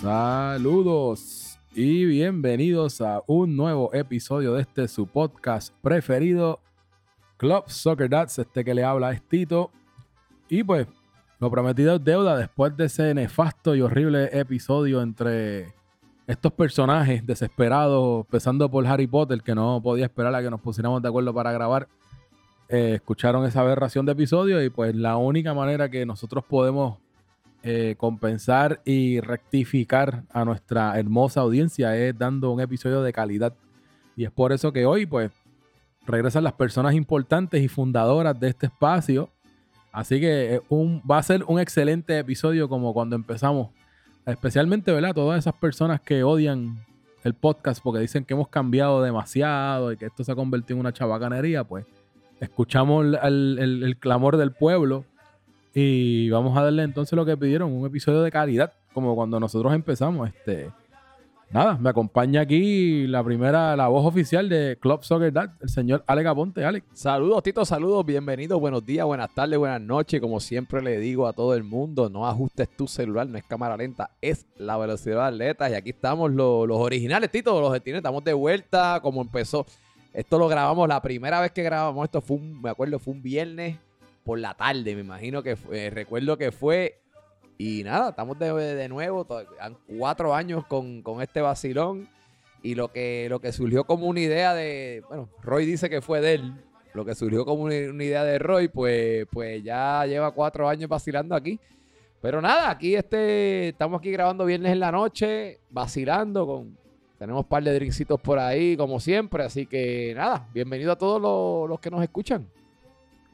Saludos y bienvenidos a un nuevo episodio de este su podcast preferido, Club Soccer Dads. Este que le habla es Tito. Y pues, lo prometido es deuda después de ese nefasto y horrible episodio entre estos personajes desesperados, empezando por Harry Potter, que no podía esperar a que nos pusiéramos de acuerdo para grabar. Eh, escucharon esa aberración de episodio y pues la única manera que nosotros podemos eh, compensar y rectificar a nuestra hermosa audiencia es dando un episodio de calidad. Y es por eso que hoy, pues, regresan las personas importantes y fundadoras de este espacio. Así que eh, un, va a ser un excelente episodio como cuando empezamos. Especialmente, ¿verdad? Todas esas personas que odian el podcast porque dicen que hemos cambiado demasiado y que esto se ha convertido en una chabacanería, pues escuchamos el clamor del pueblo y vamos a darle entonces lo que pidieron, un episodio de calidad, como cuando nosotros empezamos. Este, nada, me acompaña aquí la primera, la voz oficial de Club Soccer Dad, el señor Alex Aponte. Saludos, Tito, saludos, bienvenidos, buenos días, buenas tardes, buenas noches. Como siempre le digo a todo el mundo, no ajustes tu celular, no es cámara lenta, es la velocidad de atletas. Y aquí estamos los, originales, Tito, los de estamos de vuelta, como empezó. Esto lo grabamos, la primera vez que grabamos esto fue un, me acuerdo, fue un viernes por la tarde, me imagino que fue, recuerdo que fue. Y nada, estamos de, de nuevo, han cuatro años con, este vacilón. Y lo que, lo que surgió como una idea de, bueno, Roy dice que fue de él, lo que surgió como una, idea de Roy, pues, pues ya lleva cuatro años vacilando aquí. Pero nada, aquí este, estamos aquí grabando viernes en la noche, vacilando con, tenemos un par de drincitos por ahí, como siempre. Así que nada, bienvenido a todos los, los que nos escuchan.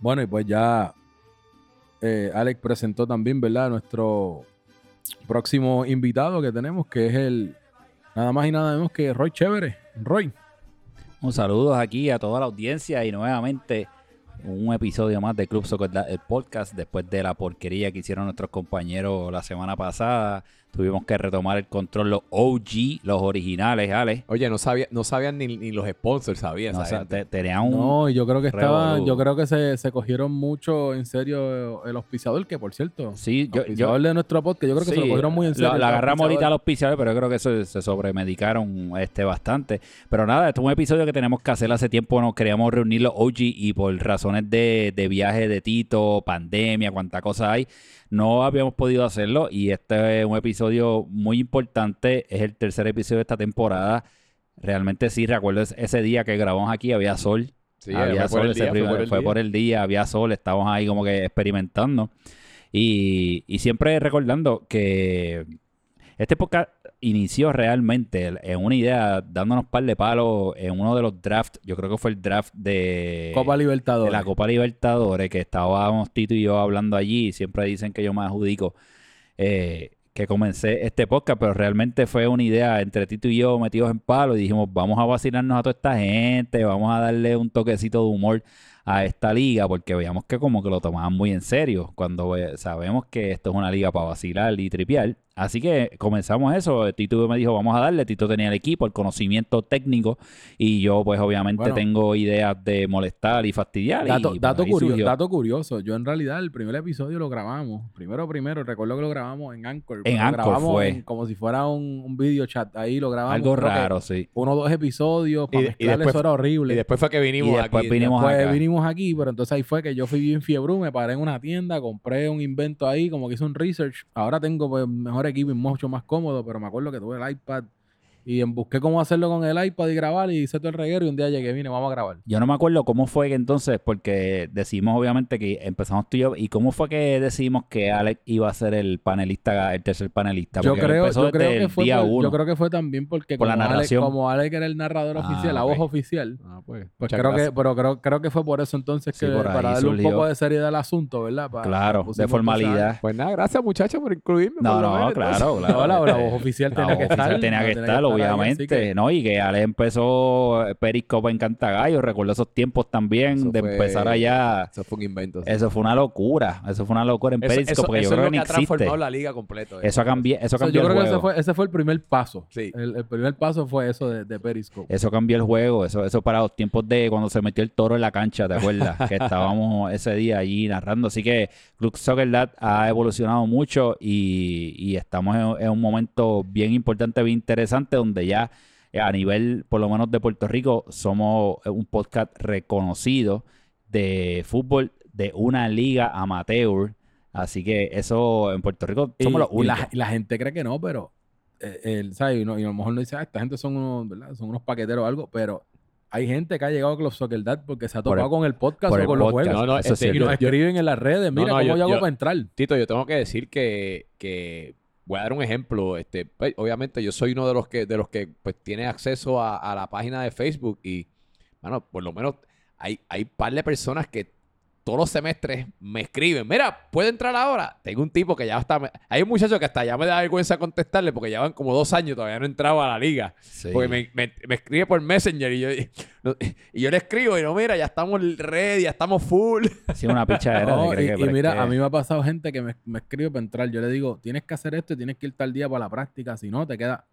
Bueno, y pues ya eh, Alex presentó también, ¿verdad? Nuestro próximo invitado que tenemos, que es el nada más y nada menos que Roy Chévere. Roy. Un saludo aquí a toda la audiencia y nuevamente un episodio más de Club Soccer, el podcast, después de la porquería que hicieron nuestros compañeros la semana pasada. Tuvimos que retomar el control, los OG, los originales, Ale. Oye, no, sabía, no sabían ni, los sponsors, sabían. No, tenían un. No, yo creo que estaba, yo creo que se, cogieron mucho en serio el auspiciador, que por cierto. Sí, yo. yo de nuestro podcast, yo creo que se lo cogieron muy en serio. La, agarramos ahorita al auspiciador, pero yo creo que se, se sobremedicaron este bastante. Pero nada, esto es un episodio que tenemos que hacer hace tiempo. Nos queríamos reunir los OG y por razones de, de viaje de Tito, pandemia, cuánta cosa hay no habíamos podido hacerlo y este es un episodio muy importante. Es el tercer episodio de esta temporada. Realmente sí, recuerdo ese día que grabamos aquí, había sol. Sí, había sol, fue, por el, día, había sol, estábamos ahí como que experimentando. Y, y siempre recordando que este podcast inició realmente en una idea, dándonos par de palos en uno de los drafts, yo creo que fue el draft de Copa Libertadores. De la Copa Libertadores, que estábamos Tito y yo hablando allí, y siempre dicen que yo me adjudico. Eh, que comencé este podcast, pero realmente fue una idea entre Tito y yo metidos en palo y dijimos, vamos a vacilarnos a toda esta gente, vamos a darle un toquecito de humor a esta liga, porque veíamos que como que lo tomaban muy en serio, cuando sabemos que esto es una liga para vacilar y tripear. Así que comenzamos eso. Tito me dijo, vamos a darle. Tito tenía el equipo, el conocimiento técnico. Y yo, pues, obviamente, tengo ideas de molestar y fastidiar. Dato, dato, curioso, dato, curioso, Yo, en realidad, el primer episodio lo grabamos. Primero, primero, recuerdo que lo grabamos en Anchor. En Anchor fue. como si fuera un, un video chat. Ahí lo grabamos. Algo raro, sí. Uno o dos episodios. Para y, después, eso era horrible. Y después fue que vinimos y después aquí. Vinimos después vinimos aquí. Pero entonces ahí fue que yo fui bien fiebre. Me paré en una tienda, compré un invento ahí, como que hice un research. Ahora tengo, pues, mejor equipo y mucho más cómodo, pero me acuerdo que tuve el iPad y busqué cómo hacerlo con el iPad y grabar y hice todo el reguero y un día llegué, vine, vamos a grabar. Yo no me acuerdo cómo fue que entonces, porque decimos obviamente que empezamos tú y yo, y cómo fue que decidimos que Alex iba a ser el panelista, el tercer panelista. Yo creo, yo creo que fue yo creo que fue también porque como, la narración. Alex, como Alex era el narrador ah, oficial, la voz oficial, ah, pues, pues creo que, pero creo, creo que fue por eso entonces que para darle un poco de seriedad al asunto, ¿verdad? claro, de formalidad. Pues nada, gracias muchachos por incluirme. No, no, claro, claro. la, voz oficial tenía que estar. Tenía que estar, obviamente, ¿no? Y que Ale empezó Periscope en Cantagallo, recuerdo esos tiempos también Eso de fue- empezar allá. Eso fue un invento. sí. Eso fue una locura, eso fue una locura en Eso- Periscope, eso- porque eso yo es creo lo que no ha transformado existe. la liga completo. Eso ha cambiado, eso O sea, cambió yo el creo que ese juego. fue, ese fue el primer paso. Sí. El, el primer paso fue eso de, de Periscope. Eso cambió el juego, eso, eso para los tiempos de cuando se metió el toro en la cancha, ¿te acuerdas? que estábamos ese día allí narrando. Así que Club Soccer Dad ha evolucionado mucho y, y estamos en, en un momento bien importante, bien interesante, donde ya eh, a nivel, por lo menos de Puerto Rico, somos un podcast reconocido de fútbol de una liga amateur. Así que eso en Puerto Rico Y, somos los y únicos. la, y la gente cree que no, pero eh, ¿sabes? Y, no- y a lo mejor no dice, ah, esta gente son unos, ¿verdad? Son unos paqueteros o algo, pero hay gente que ha llegado a Club Soccer Dad porque se ha topado el- con el podcast o el con los juegos. No, no, Eso este, es y nos escriben en las redes, mira no, cómo yo- yo, hago yo- para entrar. Tito, yo tengo que decir que, que voy a dar un ejemplo. Este, pues, obviamente, yo soy uno de los que, de los que pues, tiene acceso a, a la página de Facebook y, bueno, por lo menos hay, hay par de personas que todos los semestres me escriben, mira, ¿puedo entrar ahora? Tengo un tipo que ya está, hay un muchacho que hasta ya me da vergüenza contestarle porque llevan como dos años todavía no entraba a la liga. Sí. Porque me, me- me escribe por Messenger y yo, y yo le escribo y no, mira, ya estamos ready, ya estamos full. Sí, una pichadera. No, de y, que- y mira, que- a mí me ha pasado gente que me, me escribe para entrar. Yo le digo, tienes que hacer esto y tienes que ir tal día para la práctica. Si no, te queda.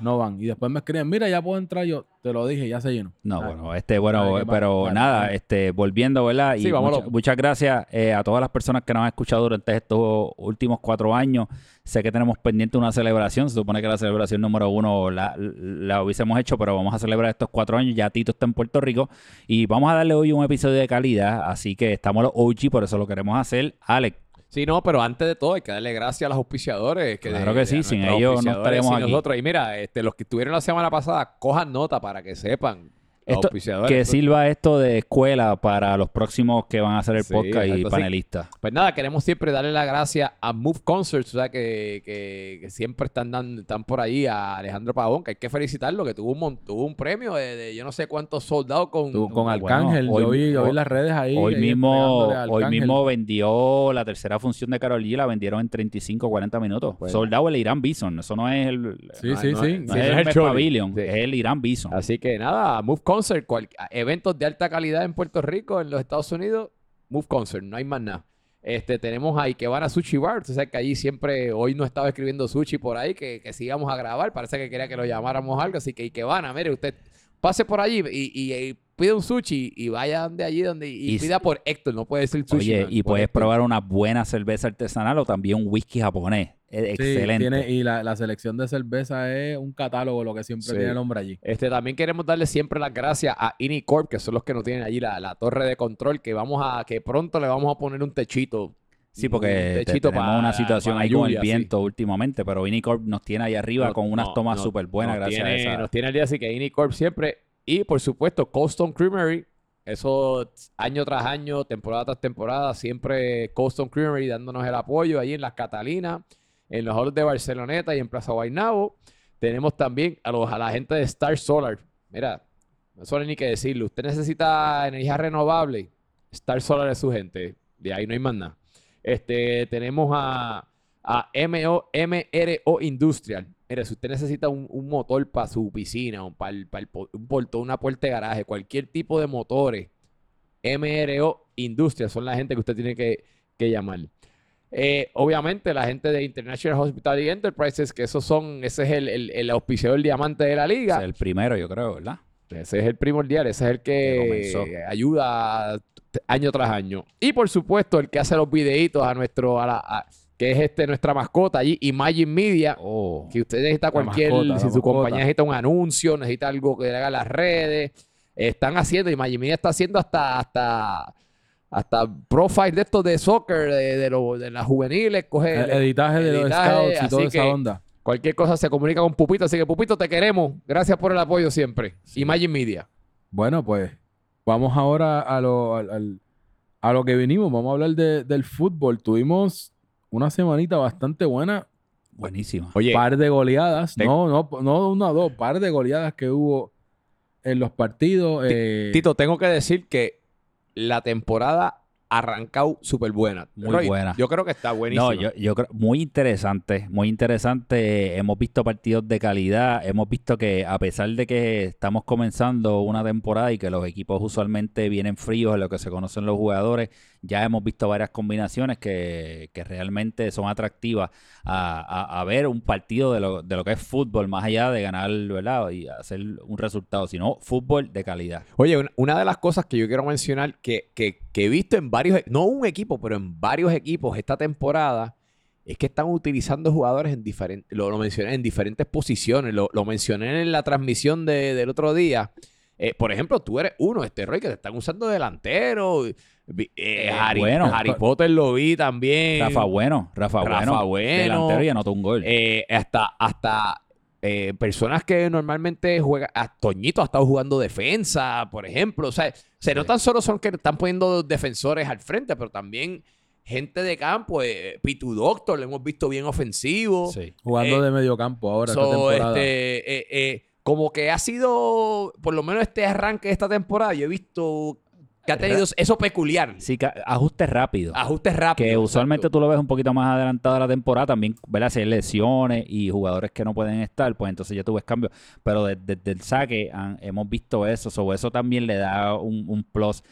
No van. Y después me escriben, mira, ya puedo entrar. Yo te lo dije, ya se llenó. No, Ah, bueno, este, bueno, pero nada, este, volviendo, ¿verdad? Y Sí, vámonos. mucha- muchas gracias eh, a todas las personas que nos han escuchado durante estos últimos cuatro años. Sé que tenemos pendiente una celebración. Se supone que la celebración número uno la, la hubiésemos hecho, pero vamos a celebrar estos cuatro años. Ya Tito está en Puerto Rico y vamos a darle hoy un episodio de calidad. Así que estamos los OG, por eso lo queremos hacer. Alex, Sí, no, pero antes de todo hay que darle gracias a los auspiciadores. Que Claro de- que sí, sin ellos no estaríamos y aquí. nosotros. Y mira, este, los que estuvieron la semana pasada, cojan nota para que sepan. Esto- que sirva esto de escuela para los próximos que van a hacer el Sí, podcast y panelistas. Pues nada, queremos siempre darle las gracias a Move Concerts, o sea, que, que- que siempre están dando, están por ahí, a Alejandro Pavón, que hay que felicitarlo, que tuvo un, tuvo un premio de, de yo no sé cuántos soldados con... Tú, con bueno, Arcángel, hoy- yo vi, yo vi hoy- las redes ahí. Hoy ahí mismo, hoy mismo vendió la tercera función de Carol G, la vendieron en 35 40 minutos. Bueno. Soldado el Irán Bison, eso no es el, Sí, No, sí, no sí. es- no sí, es no el es el. Pavilion, Sí. es el Irán Bison. Así que nada, Move Concert, cual- eventos de alta calidad en Puerto Rico, en los Estados Unidos, Move Concert, no hay más nada. Este, tenemos a Ikebana Sushi Bar, tú sabes que allí siempre, hoy no estaba escribiendo sushi por ahí, que, que sigamos a grabar, parece que quería que lo llamáramos algo, así que Ikebana, mire, usted pase por allí y, y- y pide un sushi y vaya donde allí donde y, Y- pida por Héctor, no puede decir sushi. Oye, man, y puedes Héctor. probar una buena cerveza artesanal o también un whisky japonés. Es Sí, excelente. tiene- y la, la selección de cerveza es un catálogo, lo que siempre Sí. tiene el hombre allí. Este, también queremos darle siempre las gracias a Inicorp, que son los que nos tienen allí la, la torre de control, que vamos a, que pronto le vamos a poner un techito. Sí, porque tenemos una situación ahí con el sí. viento últimamente, pero Vinicorp nos tiene ahí arriba No, con unas no, tomas no, súper buenas gracias tiene, a esa. Nos tiene día, así que Inicorp siempre. Y por supuesto, Cold Stone Creamery. Eso año tras año, temporada tras temporada, siempre Cold Stone Creamery dándonos el apoyo ahí en las Catalinas, en los halls de Barceloneta y en Plaza Guaynabo. Tenemos también a, los, la gente de Star Solar. Mira, no solo ni que decirlo. Usted necesita energía renovable. Star Solar es su gente. De ahí no hay más nada. Este, tenemos a, a MRO Industrial. Mira, si usted necesita un, un motor para su piscina, o para un portón, una puerta de garaje, cualquier tipo de motores, MRO Industrial son la gente que usted tiene que, que llamar. Eh, obviamente, la gente de International Hospitality Enterprises, que esos son, ese es el, el, el auspiciador diamante de la Ese liga. es el primero, yo creo, ¿verdad? Ese es el primordial, ese es el Que ayuda año tras año. Y por supuesto, el que hace los videitos a nuestro, a la, a- que es este nuestra mascota allí, Imagine Media. Oh. Que usted necesita cualquier, mascota, si su mascota. compañía necesita un anuncio, necesita algo que le haga las redes, están haciendo, Imagine Media está haciendo hasta, hasta, hasta profile de estos de soccer, de, de, lo- de las juveniles, coge El editaje de los editaje, scouts y toda esa onda. cualquier cosa se comunica con Pupito, así que Pupito te queremos, gracias por el apoyo siempre. Imagine Media. Bueno, pues vamos ahora a lo, al- al- a lo que vinimos. Vamos a hablar de- del fútbol. Tuvimos una semanita bastante buena. Buenísima. Oye, Par de goleadas. te- No, no, no una o dos. Par de goleadas que hubo en los partidos. eh, Tito, tengo que decir que la temporada arrancado súper buena. Muy Roy, buena. Yo creo que está buenísima. No, yo, yo creo muy interesante, muy interesante. Hemos visto partidos de calidad, hemos visto que a pesar de que estamos comenzando una temporada y que los equipos usualmente vienen fríos en lo que se conocen los jugadores, ya hemos visto varias combinaciones que, que realmente son atractivas a, a- ver un partido de lo, de lo que es fútbol, más allá de ganar, ¿verdad? Y hacer un resultado, sino fútbol de calidad. Oye, una, de las cosas que yo quiero mencionar que, que- que he visto en varios, no un equipo, pero en varios equipos esta temporada, es que están utilizando jugadores en diferentes, lo mencioné en diferentes posiciones, lo, lo mencioné en la transmisión de- del otro día. Eh, por ejemplo, tú eres uno, este Roy, que te están usando delantero. Eh, Eh, Harry, bueno. Harry Potter lo vi también. Rafa Bueno, Rafa, Rafa Bueno, Bueno. delantero y anotó un gol. Eh, hasta hasta eh, personas que normalmente juegan. A Toñito ha estado jugando defensa, por ejemplo. O sea, se no tan solo son que están poniendo defensores al frente, pero también gente de campo. Eh, Pitu Doctor, lo hemos visto bien ofensivo. sí. Jugando Eh, de medio campo ahora esta So, temporada. este, eh, eh, como que ha sido, por lo menos este arranque de esta temporada, yo he visto que ha tenido eso peculiar. Sí, que ajustes rápidos. Ajustes rápidos. Que usualmente exacto. tú lo ves un poquito más adelantado a la temporada, también, ¿verdad? Si hay lesiones y jugadores que no pueden estar, pues entonces ya tú ves cambios. Pero de- desde el saque han- hemos visto eso, so, eso también le da un, un plus.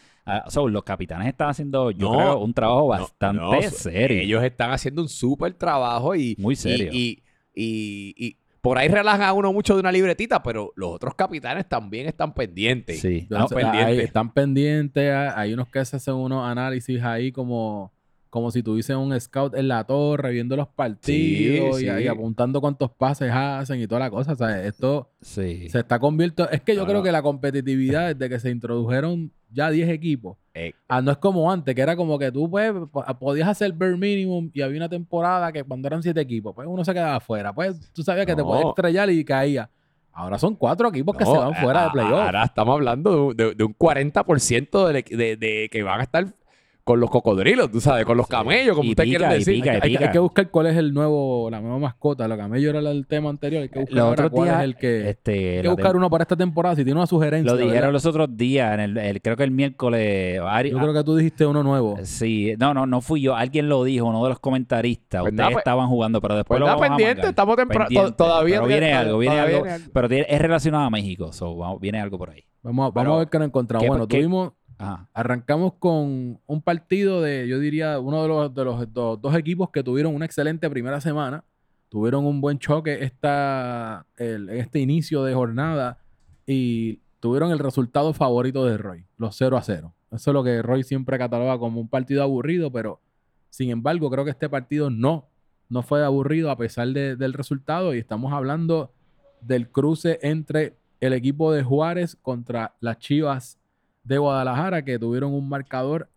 so, los capitanes están haciendo, yo No, creo, un trabajo No, bastante no, serio. Ellos están haciendo un súper trabajo y... Muy serio. Y, y, y- y por ahí relajan a uno mucho de una libretita, pero los otros capitanes también están pendientes. Sí. Están pendientes. hay- están pendientes. hay- unos que se hacen unos análisis ahí como, como si tuviesen un scout en la torre viendo los partidos Sí, y, sí. y apuntando cuántos pases hacen y toda la cosa. O sea, esto Sí. se está convirtiendo. Es que yo No, creo no. que la competitividad desde que se introdujeron ya 10 equipos. Eh, Ah, no es como antes, que era como que tú pues, po- podías hacer bare minimum y había una temporada que cuando eran 7 equipos, pues uno se quedaba afuera. Pues tú sabías que te podías estrellar y caía. Ahora son cuatro equipos que se van fuera de playoff. Ahora estamos hablando de, un- de- de un 40% de, de- de que van a estar con los cocodrilos, tú sabes, con los camellos, como Y usted pica, quiere y decir. y Hay, pica. hay que buscar cuál es el nuevo, la nueva mascota. Lo camello era el tema anterior. Hay que buscar Los ahora otros cuál días, es el que. este, hay que la buscar uno para esta temporada. Si tiene una sugerencia. Lo dijeron ¿verdad? los otros días, en el, el- creo que el miércoles. Ari- Yo creo que tú dijiste uno nuevo. Sí, no, no, no fui yo. Alguien lo dijo, uno de los comentaristas. Pues Ustedes nada, pues- estaban jugando, pero después Pues lo vamos a pendiente, mangar. estamos temprano. Todavía Pero viene todavía- algo, viene algo. viene algo. Pero es relacionado a México, so, viene algo por ahí. Vamos, a- vamos Pero, a ver qué nos encontramos. ¿qué- bueno, qué- tuvimos. Arrancamos con un partido de, yo diría, uno de los, de los do- dos equipos que tuvieron una excelente primera semana. Tuvieron un buen choque esta, el- este inicio de jornada y tuvieron el resultado favorito de Roy, los 0 a 0. Eso es lo que Roy siempre cataloga como un partido aburrido, pero sin embargo creo que este partido no, no fue aburrido a pesar de- del resultado y estamos hablando del cruce entre el equipo de Juárez contra las Chivas de Guadalajara que tuvieron un marcador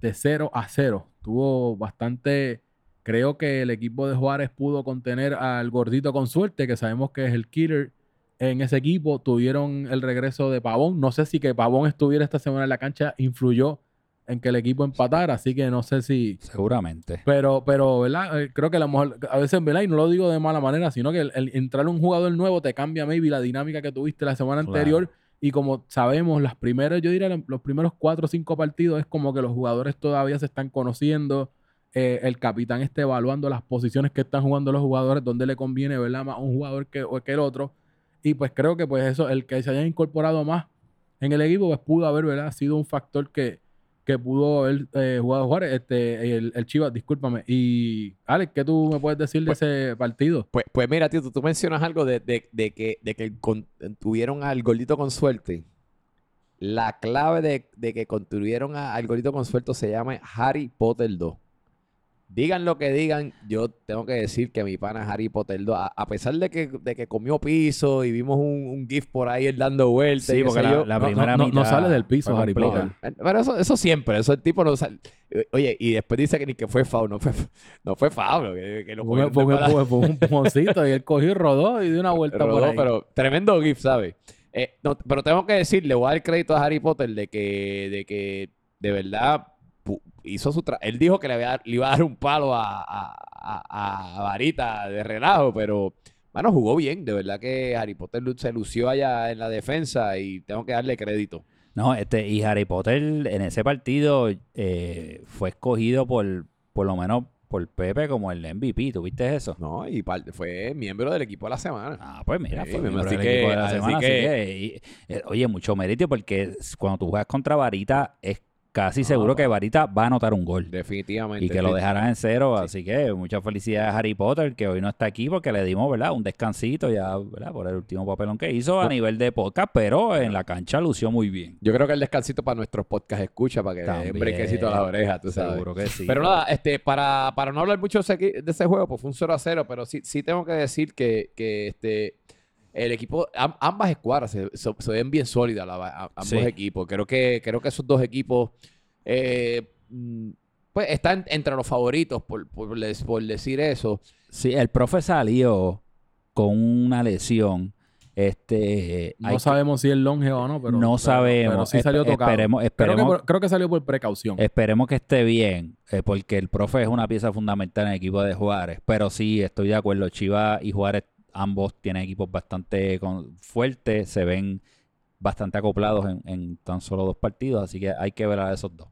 de 0 a 0. Tuvo bastante, creo que el equipo de Juárez pudo contener al gordito con suerte, que sabemos que es el killer en ese equipo. Tuvieron el regreso de Pavón. No sé si que Pavón estuviera esta semana en la cancha influyó en que el equipo empatara, así que no sé si... Seguramente. Pero, pero, ¿verdad? Eh, Creo que a lo mejor, a veces, ¿verdad? Y no lo digo de mala manera, sino que el, el entrar un jugador nuevo te cambia maybe la dinámica que tuviste la semana Claro. Y como sabemos, las primeras, yo diría, los primeros cuatro o cinco partidos es como que los jugadores todavía se están conociendo. eh, el capitán está evaluando las posiciones que están jugando los jugadores, donde le conviene, ¿verdad? Más un jugador que, que el otro. Y pues creo que pues eso, el que se haya incorporado más en el equipo, pues pudo haber, ¿verdad? Sido un factor que, que pudo haber eh, jugado Juárez, este, el, el Chivas, discúlpame. Y Alex, ¿qué tú me puedes decir de Pues- ese partido? Pues, pues mira, tío, tú, tú mencionas algo de, de- de que, de que con- tuvieron al gordito con suerte. La clave de, de que construyeron a- al gordito con suerte se llama Harry Potter 2. Digan lo que digan, yo tengo que decir que mi pana Harry Potter 2. A, a pesar de que, de que comió piso y vimos un, un GIF por ahí él dando vueltas. Sí, y porque la, yo. la No, primera no, sale del piso, Harry. Potter. Pero eso, eso siempre, eso el tipo no sale. Oye, y después dice que ni que fue foul, no fue, no fue que, que lo Fue, fue un- mala- fue- fue un empujoncito y él cogió y rodó y dio una vuelta por Rodó, ahí. pero tremendo GIF, ¿sabes? Eh, no, pero tengo que decir, le voy a dar crédito a Harry Potter de que, de que de verdad hizo su tra- Él dijo que le, había- le iba a dar un palo a, a, a- Varita de relajo, pero bueno, jugó bien. De verdad que Harry Potter se lució allá en la defensa y tengo que darle crédito. No, este, y Harry Potter en ese partido eh, fue escogido por, por lo menos por Pepe como el MVP. ¿Tuviste eso? No, y fue miembro del equipo de la semana. Ah, pues mira, Sí, fue miembro del que- equipo de la semana. así que- que, y, eh, oye, mucho mérito porque cuando tú juegas contra Varita es casi No, seguro que Varita va a anotar un gol. Definitivamente. Y que lo Sí. dejarán en cero, Sí. así que muchas felicidades a Harry Potter, que hoy no está aquí porque le dimos, ¿verdad? Un descansito ya, ¿verdad? Por el último papelón que hizo a nivel de podcast, pero en la cancha lució muy bien. Yo creo que el descansito para nuestros podcast escucha, para que den También. brequecito a la oreja, tú sabes. Seguro que sí. Pero nada, este, para, para no hablar mucho de ese, equi- de ese juego, pues fue un 0 a 0, pero sí, sí tengo que decir que, que este, el equipo, am- ambas escuadras se, se- se ven bien sólidas, la- a- ambos Sí. equipos. Creo que, creo que esos dos equipos eh, mm, pues están entre los favoritos, por, por, les- por decir eso. Sí, el profe salió con una lesión. Este, No que- sabemos si es longe o no, pero. no pero- sabemos. Pero sí salió tocado. Esperemos, creo, que esperemos, por- creo que salió por precaución. esperemos que esté bien, eh, porque el profe es una pieza fundamental en el equipo de Juárez. Pero sí, estoy de acuerdo. Chivas y Juárez ambos tienen equipos bastante con- fuertes, se ven bastante acoplados en, en tan solo dos partidos, así que hay que ver a esos dos.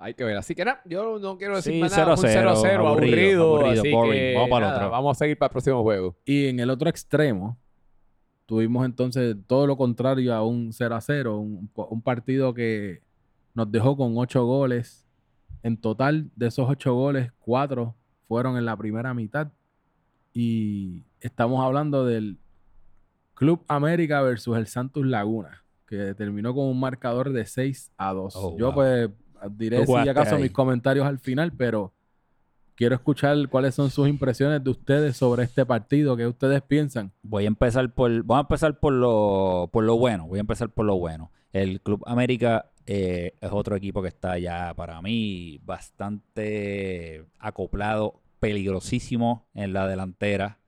Hay que ver. Así que nada, yo no quiero decir Sí, más nada. 0-0, Un 0-0, aburrido. aburrido, aburrido, así boring. que Vamos para el nada, otro. Vamos a seguir para el próximo juego. Y en el otro extremo, tuvimos entonces todo lo contrario a un 0 a 0, un, un partido que nos dejó con ocho goles. En total, de esos ocho goles, cuatro fueron en la primera mitad. Y estamos hablando del Club América versus el Santos Laguna, que terminó con un marcador de 6 a 2. Oh, Yo wow. pues diré Tú si acaso ahí. mis comentarios al final, pero quiero escuchar cuáles son sus impresiones de ustedes sobre este partido, qué ustedes piensan. Voy a empezar por, vamos a empezar por lo, por lo bueno. Voy a empezar por lo bueno. El Club América eh, es otro equipo que está ya para mí bastante acoplado, peligrosísimo en la delantera.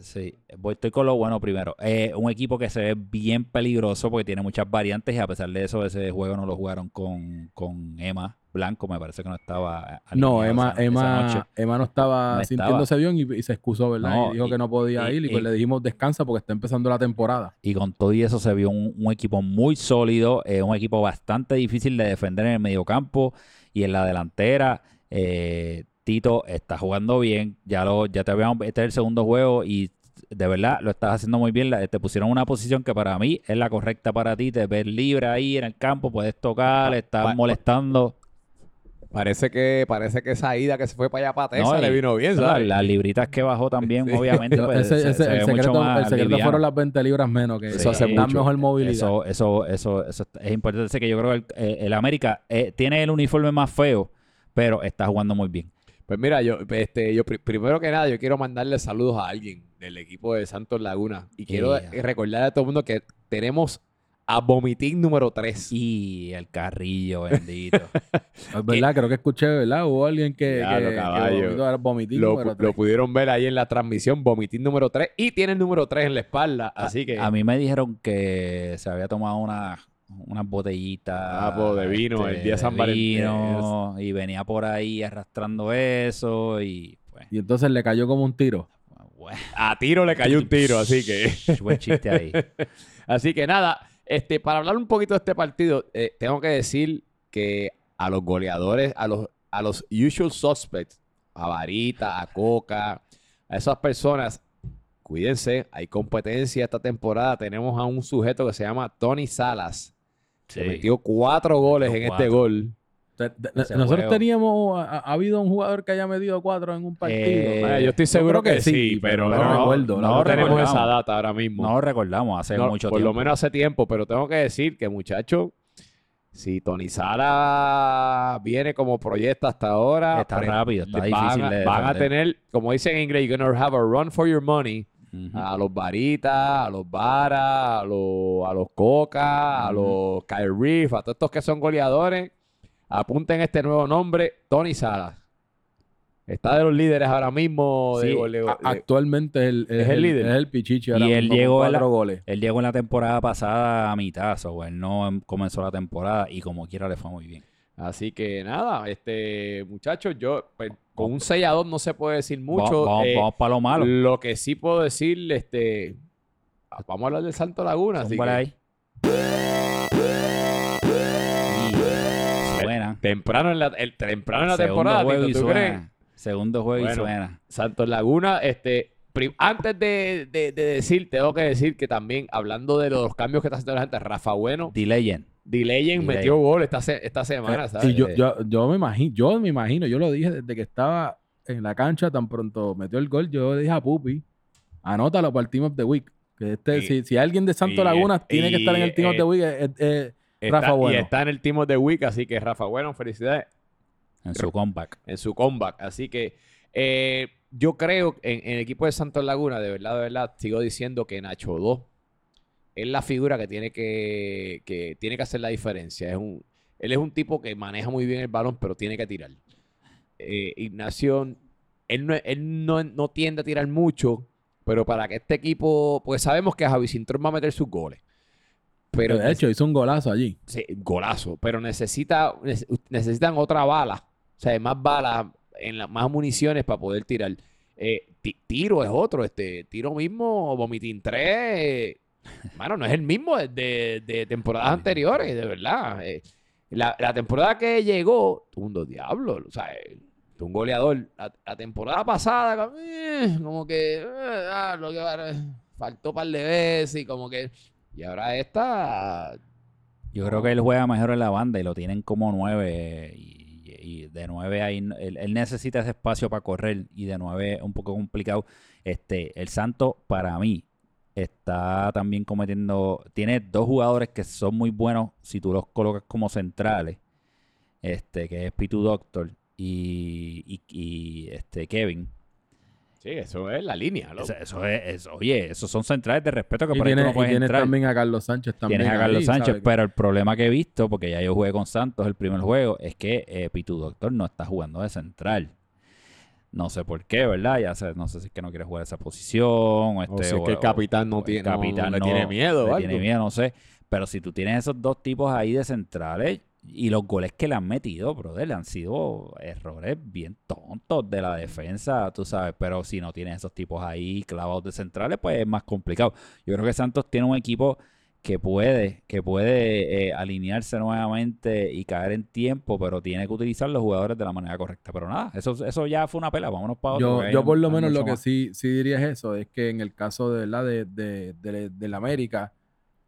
Sí, voy, estoy con lo bueno primero. Eh, un equipo que se ve bien peligroso porque tiene muchas variantes y a pesar de eso, ese juego no lo jugaron con, con Emma Blanco. Me parece que no estaba. No, alineado Emma, esa- esa noche. Emma, Emma no estaba No estaba. sintiéndose bien y, y se excusó, ¿verdad? No, y dijo y- que no podía ir y pues le dijimos descansa porque está empezando la temporada. Y con todo y eso se vio un, un equipo muy sólido, eh, un equipo bastante difícil de defender en el mediocampo y en la delantera. Eh, Tito está jugando bien, ya lo, ya te habíamos, este es el segundo juego y de verdad lo estás haciendo muy bien. La- te pusieron una posición que para mí es la correcta para ti, te ves libre ahí en el campo, puedes tocar, Pa- estás pa- molestando. Parece que, parece que esa ida que se fue para allá para Texas No, le vino bien, ¿sabes? Las libritas que bajó también, Sí. obviamente, pues, ese- se- ese- se el, secreto, más el secreto liviano. fueron las 20 libras menos, que Eso hace mucho. mejor movilidad. Eso, eso, eso, eso es importante. Sé que yo creo que el, eh, el América eh, tiene el uniforme más feo, pero está jugando muy bien. Pues mira, yo, este, yo pri- primero que nada, yo quiero mandarle saludos a alguien del equipo de Santos Laguna. Y quiero Yeah. recordarle a todo el mundo que tenemos a Vomitín número 3. Y el carrillo, bendito. Es verdad, creo que escuché, ¿verdad? Hubo alguien que, Ya, que, lo que caballo. vomitó, vomitín Lo, número lo tres. pudieron ver ahí en la transmisión, Vomitín número 3. Y tiene el número 3 en la espalda. Así que. A mí me dijeron que se había tomado una, unas botellitas. Ah, pues, de vino, el día de San Valentín. vino, Y venía por ahí arrastrando eso. Y pues, Y entonces le cayó como un tiro. bueno, A tiro le cayó un tiro, así que. buen chiste ahí. Así que nada, este, para hablar un poquito de este partido, eh, tengo que decir que a los goleadores, a los, a los usual suspects, a Varita, a Coca, a esas personas, cuídense, hay competencia esta temporada. Tenemos a un sujeto que se llama Tony Salas, que Sí. metió cuatro goles Metió en cuatro. este gol. Nosotros juego. teníamos, ha, ha habido un jugador que haya metido cuatro en un partido. Eh, yo estoy seguro que, que sí, sí, pero, pero no, no recuerdo, no no tenemos esa data ahora mismo. No lo recordamos hace No, mucho por tiempo. lo menos hace tiempo, pero tengo que decir que, muchacho, si Tony Sala viene como proyecta hasta ahora, Está rápido, está van, difícil a, de van a tener, como dicen en inglés, you're gonna have a run for your money. A los Varita, a los Vara, a los, a los Coca, a los Kyle Reef, a todos estos que son goleadores, apunten este nuevo nombre, Tony Sala. Está de los líderes ahora mismo. de Sí, de- actualmente es el, Es el líder. Es el Pichichi. Y él llegó a la- goles. Él llegó en la temporada pasada a mitad, o él no em- comenzó la temporada y como quiera le fue muy bien. Así que nada, este muchachos, yo pues, con un 6 no se puede decir mucho. Vamos, eh, para lo malo. Lo que sí puedo decir, este. Vamos a hablar del Santo Laguna. Así que... ahí. Buena. Temprano en la, el, temprano en la temporada, ¿tú. Segundo juego bueno, y suena. Santos Laguna, este, antes de, de, decir, tengo que decir que también, hablando de los cambios que está haciendo la gente, Rafa Bueno. The Legend. D-Legend D-Legend. metió gol esta, se- esta semana, Eh, ¿sabes? yo, Eh, yo, yo me imagino, yo me imagino, yo lo dije desde que estaba en la cancha, tan pronto metió el gol, yo le dije a Pupi, anótalo para el Team of the Week. Que este, Y- si, si alguien de Santo Laguna tiene que estar en el Team of y- the Week, es- es está- Rafa Bueno. Y está en el Team of the Week, así que Rafa Bueno, felicidades En su comeback. en su comeback. Así que eh, yo creo en, en el equipo de Santos Laguna, de verdad, de verdad, sigo diciendo que Nacho 2 es la figura que tiene que, que tiene que hacer la diferencia. Es un, él es un tipo que maneja muy bien el balón, pero tiene que tirar. Eh, Ignacio, él, no, él no, no tiende a tirar mucho, pero para que este equipo, pues sabemos que Javi Cintrón va a meter sus goles. Pero de hecho, hizo un golazo allí. Sí, golazo. Pero necesita, nece- necesitan otra bala. O sea, más balas, en la- más municiones para poder tirar. Eh, ti- tiro es otro. Este, tiro mismo, Vomitin 3. Mano, no es el mismo de, de- temporadas anteriores, de verdad. Eh, la, la temporada que llegó, tuvo un dos diablos. O sea, eh, un goleador. La, la temporada pasada, como, eh, como que, eh, ah, lo que va- faltó un par de veces y como que. Y ahora esta, Yo creo que él juega mejor en la banda y lo tienen como nueve. Y, y de nueve ahí. Él, él necesita ese espacio para correr. Y de nueve un poco complicado. Este, el Santo, para mí, está también cometiendo. Tiene dos jugadores que son muy buenos si tú los colocas como centrales. Este, que es Pitu Doctor y, y, y, este Kevin. Sí, eso es la línea. Eso, eso es, eso- oye, esos son centrales de respeto que Y por ahí tú tienes, no y puedes tienes entrar. también a Carlos Sánchez también. Tienes a Carlos ahí, Sánchez, pero el problema que he visto, porque ya yo jugué con Santos el primer juego, es que eh, Pitu Doctor no está jugando de central. No sé por qué, ¿verdad? Ya sé, no sé si es que no quiere jugar esa posición o, este, o si es o- que el capitán no tiene, no- capitán le no- tiene miedo. le algo. tiene miedo, no sé. Pero si tú tienes esos dos tipos ahí de centrales y los goles que le han metido, brother, han sido errores bien tontos de la defensa, tú sabes. Pero si no tienes esos tipos ahí clavados de centrales, pues es más complicado. Yo creo que Santos tiene un equipo que puede, que puede eh, alinearse nuevamente y caer en tiempo, pero tiene que utilizar los jugadores de la manera correcta. Pero nada, eso, eso ya fue una pela, vámonos para otro. Yo, yo por lo hay menos lo que más. sí, sí diría es eso, es que en el caso de la de, de, de- del América,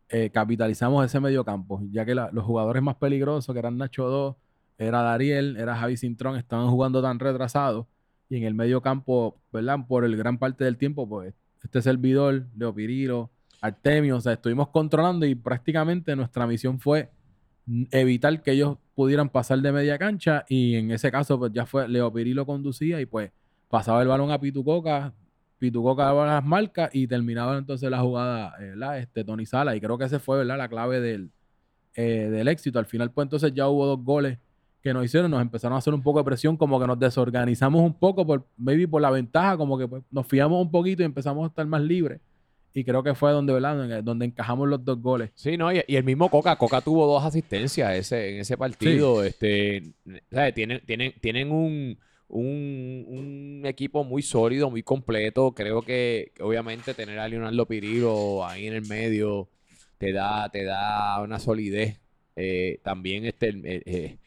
eh, capitalizamos ese medio campo, ya que la- los jugadores más peligrosos, que eran Nacho 2, era Dariel, era Javi Cintrón, estaban jugando tan retrasados, y en el medio campo, ¿verdad? Por el gran parte del tiempo, pues, este servidor, Leo Pirilo, Artemio, o sea, estuvimos controlando y prácticamente nuestra misión fue evitar que ellos pudieran pasar de media cancha y en ese caso pues ya fue Leo Pirilo conducía y pues pasaba el balón a Pitucoca, Pitucoca daba las marcas y terminaba entonces la jugada eh, ¿verdad? este Tony Sala y creo que ese fue ¿verdad? la clave del, eh, del éxito. Al final pues entonces ya hubo dos goles que nos hicieron, nos empezaron a hacer un poco de presión, como que nos desorganizamos un poco, por, maybe por la ventaja, como que pues, nos fiamos un poquito y empezamos a estar más libres. Y creo que fue donde, ¿verdad? Donde, encajamos los dos goles. Sí, no, y, y el mismo Coca, Coca tuvo dos asistencias ese, en ese partido. Este, ¿sabes? Tienen, tienen, tienen un, un, un equipo muy sólido, muy completo. Creo que, obviamente tener a Leonardo Pirilo ahí en el medio te da, te da una solidez. Eh, también este, eh, eh,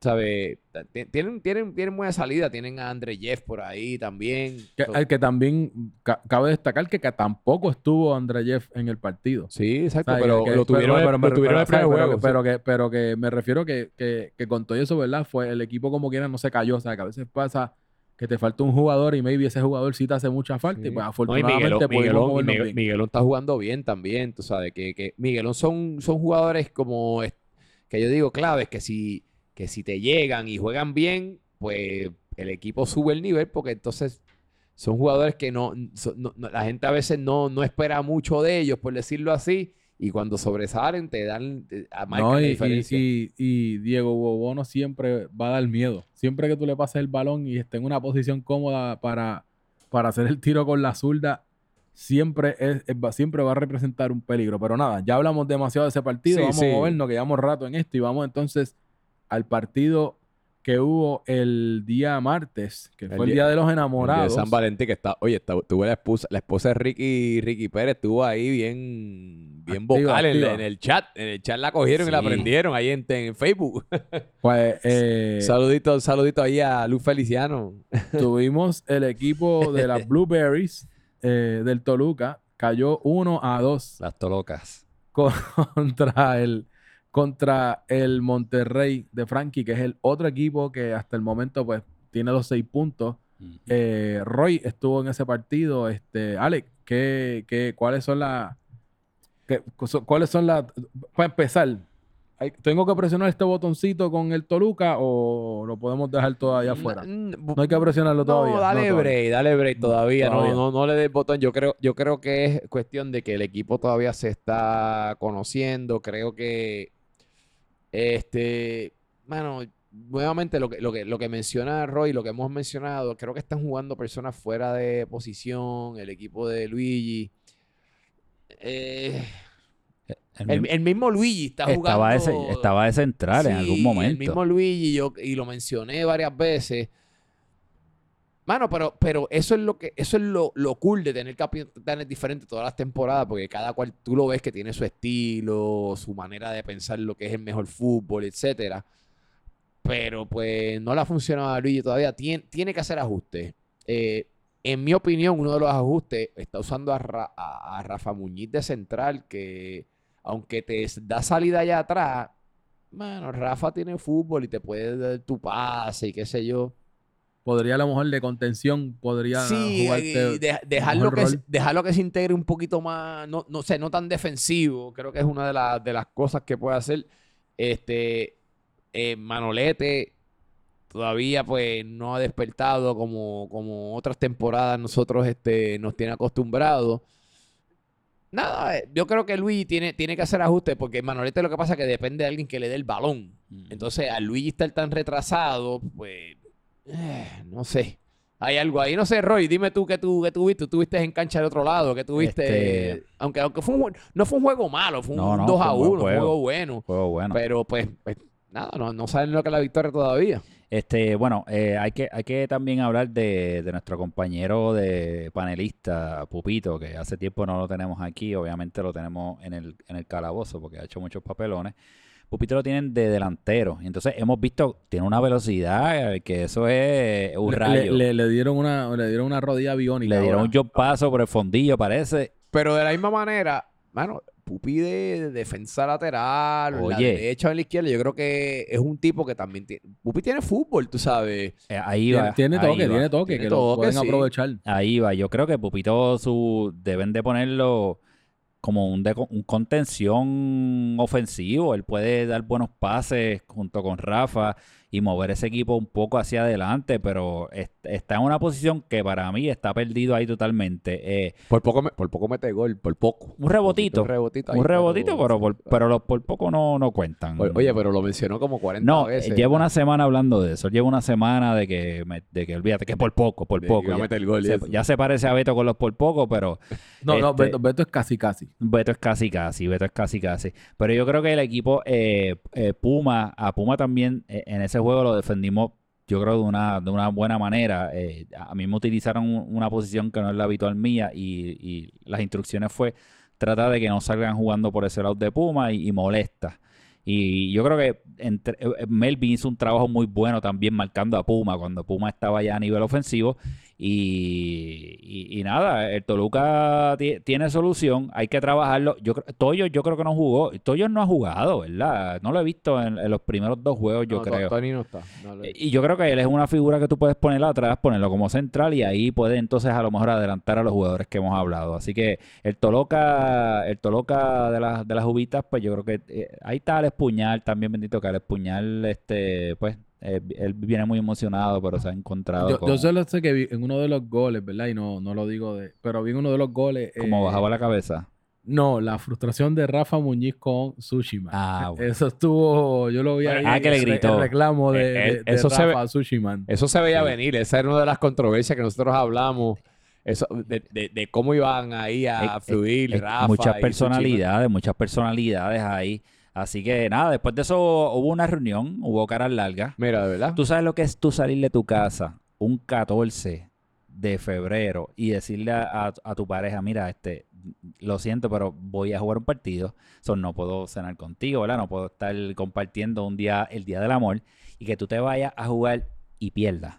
¿sabes? T- Tienen, tienen, tienen buena salida. Tienen a André Jeff por ahí también. Que, So- al que también ca- cabe destacar que, ca- tampoco estuvo Andreyev en el partido. sí, exacto, pero que- lo tuvieron, pero- que, pero que me refiero que, que, que con todo eso, ¿verdad? Fue el equipo como quiera no se cayó. O sea, que a veces pasa que te falta un jugador y maybe ese jugador sí te hace mucha falta. Y Sí. pues No, y afortunadamente Miguelón, Miguelón- y Miguel-. Miguelón está jugando bien también, tú sabes, que, que Miguelón son, son jugadores como, que yo digo claves, que si, que si te llegan y juegan bien, pues el equipo sube el nivel, porque entonces son jugadores que no, so- no- no- la gente a veces no, no espera mucho de ellos, por decirlo así, y cuando sobresalen te dan, te- a- marcan No, y, y- diferencia. y- y Diego Bobono siempre va a dar miedo. Siempre que tú le pases el balón y esté en una posición cómoda para, para hacer el tiro con la zurda, siempre, es, siempre va a representar un peligro. Pero nada, ya hablamos demasiado de ese partido. Sí, vamos sí. a movernos, que llevamos rato en esto y vamos entonces al partido que hubo el día martes, que El fue el día- día de los El día enamorados. de San Valentín que está, oye, está- tuve la esposa, la esposa de Ricky, Ricky Pérez, estuvo ahí bien, bien Activa, vocal en, activa. en el chat. En el chat la cogieron y la prendieron ahí en, en Facebook. Pues eh, saludito, saludito ahí a Luz Feliciano. tuvimos el equipo de las Blueberries eh, del Toluca, cayó 1 a 2 Las tolocas. contra el contra el Monterrey de Frankie, que es el otro equipo que hasta el momento pues tiene los seis puntos. Mm. Eh, Roy estuvo en ese partido. Este, Alex, ¿qué, qué, ¿cuáles son las cuáles son las para empezar? ¿Tengo que presionar este botoncito con el Toluca o lo podemos dejar todavía afuera? Mm, No hay que presionarlo todavía. No, dale No, todavía. break, dale break todavía. Todavía. No, no, no le des botón. Yo creo, yo creo que es cuestión de que el equipo todavía se está conociendo. Creo que este, bueno, nuevamente lo que, lo que, lo que menciona Roy, lo que hemos mencionado, creo que están jugando personas fuera de posición, el equipo de Luigi. Eh, El el, mismo- el mismo Luigi está jugando. estaba, ese, estaba de central en algún momento. El mismo Luigi, yo, y lo mencioné varias veces. Mano, pero, pero eso es lo que, eso es lo, lo cool de tener capitanes diferentes todas las temporadas, porque cada cual tú lo ves que tiene su estilo, su manera de pensar lo que es el mejor fútbol, etcétera. Pero pues no le ha funcionado a Luigi todavía. Tien- tiene que hacer ajustes. Eh, en mi opinión, uno de los ajustes está usando a, Ra- a- Rafa Muñiz de central, que aunque te da salida allá atrás, mano, Rafa tiene fútbol y te puede dar tu pase y qué sé yo. Podría a lo mejor de contención, podría Sí, jugarte y de- dejarlo, que, rol. dejarlo que se integre un poquito más, no, no sé, no tan defensivo. Creo que es una de, las de las cosas que puede hacer. Este, eh, Manolete todavía pues no ha despertado como, como otras temporadas nosotros este, nos tiene acostumbrados. Nada, eh, yo creo que Luigi tiene, tiene que hacer ajustes porque Manolete lo que pasa es que depende de alguien que le dé el balón. Mm. Entonces, al Luigi estar tan retrasado, pues, eh, no sé. Hay algo ahí. No sé, Roy, dime tú qué tú, qué tú viste. Tú viste en cancha del otro lado, que tuviste. Este- Aunque, aunque fue un, no fue un juego malo, fue un No, no, 2 a fue un buen 1, fue un juego. juego bueno. Juego bueno. Pero pues, pues, nada, no, no saben lo que es la victoria todavía. Este, bueno, eh, hay que, hay que también hablar de, de nuestro compañero de panelista, Pupito, que hace tiempo no lo tenemos aquí, obviamente lo tenemos en el, en el calabozo porque ha hecho muchos papelones. Pupito lo tienen de delantero, y entonces hemos visto, tiene una velocidad eh, que eso es un Le- rayo. Le, le- le dieron una, le dieron una rodilla biónica. Le dieron ahora. un job paso por el fondillo, parece. Pero de la misma manera, mano, Pupi de defensa lateral, o en la Oye. derecha o en la izquierda, yo creo que es un tipo que también tiene. Pupi tiene fútbol, tú sabes. Eh, ahí Tiene, va. tiene ahí toque, va. tiene toque, Tiene que lo toque, pueden sí. aprovechar. Ahí va, yo creo que Pupito su deben de ponerlo como un, de- un contención ofensivo. Él puede dar buenos pases junto con Rafa y mover ese equipo un poco hacia adelante, pero est- está en una posición que para mí está perdido ahí totalmente. Eh, Por poco, me- por poco mete gol, por poco. un rebotito, Un rebotito. un rebotito, pero, por, pero los por poco no, no cuentan. Oye, pero lo mencionó como 40 no, veces. llevo una semana hablando de eso. Llevo una semana de que, me- de que olvídate que por poco, por poco. Ya, meter gol se, ya se parece a Beto con los por poco, pero No, no, Este- Beto, Beto es casi, casi. Beto es casi casi, Beto es casi casi. Pero yo creo que el equipo eh, eh, Puma, a Puma también eh, en ese juego lo defendimos, yo creo, de una, de una buena manera. Eh, a mí me utilizaron un- una posición que no es la habitual mía y, y las instrucciones fue trata de que no salgan jugando por ese lado de Puma y, y molesta. Y yo creo que entre- eh, Melvin hizo un trabajo muy bueno también marcando a Puma cuando Puma estaba ya a nivel ofensivo. Y, y- y nada, el Toluca ti- tiene solución, hay que trabajarlo. Yo creo, Toyo yo creo que no jugó. Toyo no ha jugado, ¿verdad? No lo he visto en, en los primeros dos juegos, yo No, creo. Tony no está. no lo- Y yo creo que él es una figura que tú puedes poner atrás, ponerlo como central y ahí puede entonces a lo mejor adelantar a los jugadores que hemos hablado. Así que el Toloca, el Toloca de las de las uvitas, pues yo creo que eh, ahí está Alex Puñal, también bendito que Alex Puñal, este, pues eh, él viene muy emocionado, pero se ha encontrado Yo, con, yo solo sé que vi en uno de los goles, ¿verdad? Y no, no lo digo de. Pero vi en uno de los goles. como eh, bajaba la cabeza. No, la frustración de Rafa Muñiz con Sushiman. Ah, bueno. Eso estuvo. Yo lo vi ahí. Ah, que le el- gritó. El reclamo de, Eh, eh, de- de eso se ve- Rafa a Sushiman. Eso se veía Sí. venir. Esa era una de las controversias que nosotros hablamos. Eso, de, de- de cómo iban ahí a fluir Eh, Rafa. muchas y personalidades, muchas personalidades ahí. Así que nada, después de eso hubo una reunión, hubo caras largas. Mira, de verdad. ¿Tú sabes lo que es tú salir de tu casa un 14 de febrero y decirle a, a- a tu pareja, mira, este, lo siento, pero voy a jugar un partido, so, no puedo cenar contigo, ¿verdad? No puedo estar compartiendo un día, el día del amor, y que tú te vayas a jugar y pierdas.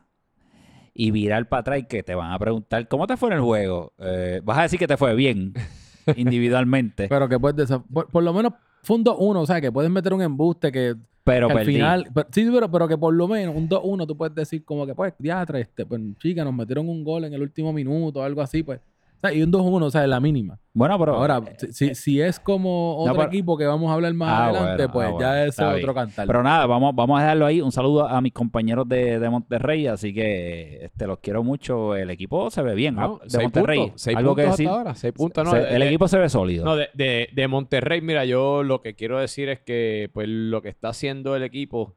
Y virar para atrás y que te van a preguntar, ¿cómo te fue en el juego? Eh, vas a decir que te fue bien, individualmente, Pero que puedes por, por lo menos fue un 2-1, o sea, que puedes meter un embuste que, pero que al perdí. final. pero- sí, pero, pero que por lo menos un 2-1 tú puedes decir como que, pues, diatra, este, pues, chica, nos metieron un gol en el último minuto o algo así, pues. O sea, y un 2-1, o sea, es la mínima. Bueno, pero... Ahora, si, si- si es como otro pero- equipo que vamos a hablar más Ah, adelante, bueno, pues ah, ya bueno, ese está es bien. otro cantar. Pero nada, vamos, vamos a dejarlo ahí. Un saludo a mis compañeros de, de Monterrey, así que este, los quiero mucho. El equipo se ve bien, ¿no? No, De seis Monterrey. puntos, seis Algo que puntos decir. hasta ahora, seis puntos, no, Se- de- el equipo se ve sólido. No, de, de- de Monterrey, mira, yo lo que quiero decir es que pues lo que está haciendo el equipo,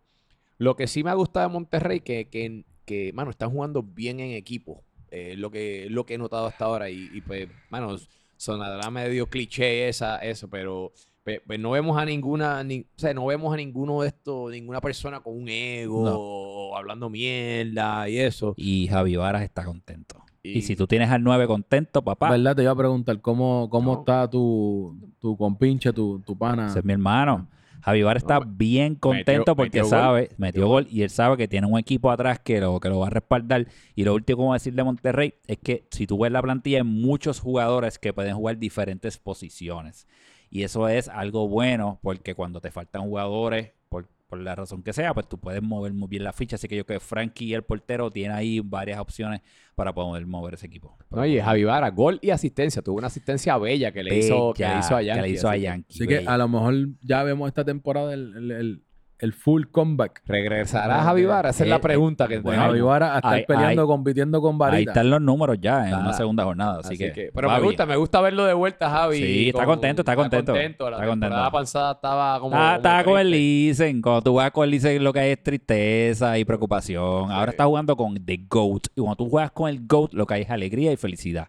lo que sí me gusta de Monterrey, que, que, que mano, están jugando bien en equipo. Eh, lo, que, lo que he notado hasta ahora. Y, y, pues, mano, sonará medio cliché esa, eso, pero pues, pues, no vemos a ninguna, ni- o sea, no vemos a ninguno de estos, ninguna persona con un ego No. o hablando mierda y eso. Y Javi Varas está contento. Y, Y- si tú tienes al 9 contento, papá, ¿Verdad? Te iba a preguntar cómo, cómo No. está tu, tu compinche, tu, tu pana. ese es mi hermano. Javi Varas está No, bien contento metió- porque metió gol. sabe, metió gol y él sabe que tiene un equipo atrás que lo, que lo va a respaldar. Y lo último que voy a decir de Monterrey es que si tú ves la plantilla, hay muchos jugadores que pueden jugar diferentes posiciones. Y eso es algo bueno porque cuando te faltan jugadores, por, por la razón que sea, pues tú puedes mover muy bien la ficha. Así que yo creo que Frankie, el portero, tiene ahí varias opciones para poder mover ese equipo. No, y Javi Vara, gol y asistencia. Tuvo una asistencia bella que le hizo, que le hizo a que Yankee. le hizo a así que Yankee, Así que bella. a lo mejor ya vemos esta temporada el, el, el- el full comeback. ¿Regresará Javi Vara? Esa es Eh, la pregunta que bueno, Javi tenemos. Vara a estar ahí- peleando, ahí- compitiendo con Ahí Varita. están los números ya en Ah, una segunda jornada. Así, Así que, que- pero me bien. gusta, me gusta verlo de vuelta, Javi. Sí, está contento, está contento. La Está temporada contento. pasada estaba como. Como está con el. Lisen. Cuando tú juegas con el Lisen, lo que hay es tristeza y preocupación. Ahora está jugando con The GOAT. Y cuando tú juegas con el GOAT, lo que hay es alegría y felicidad.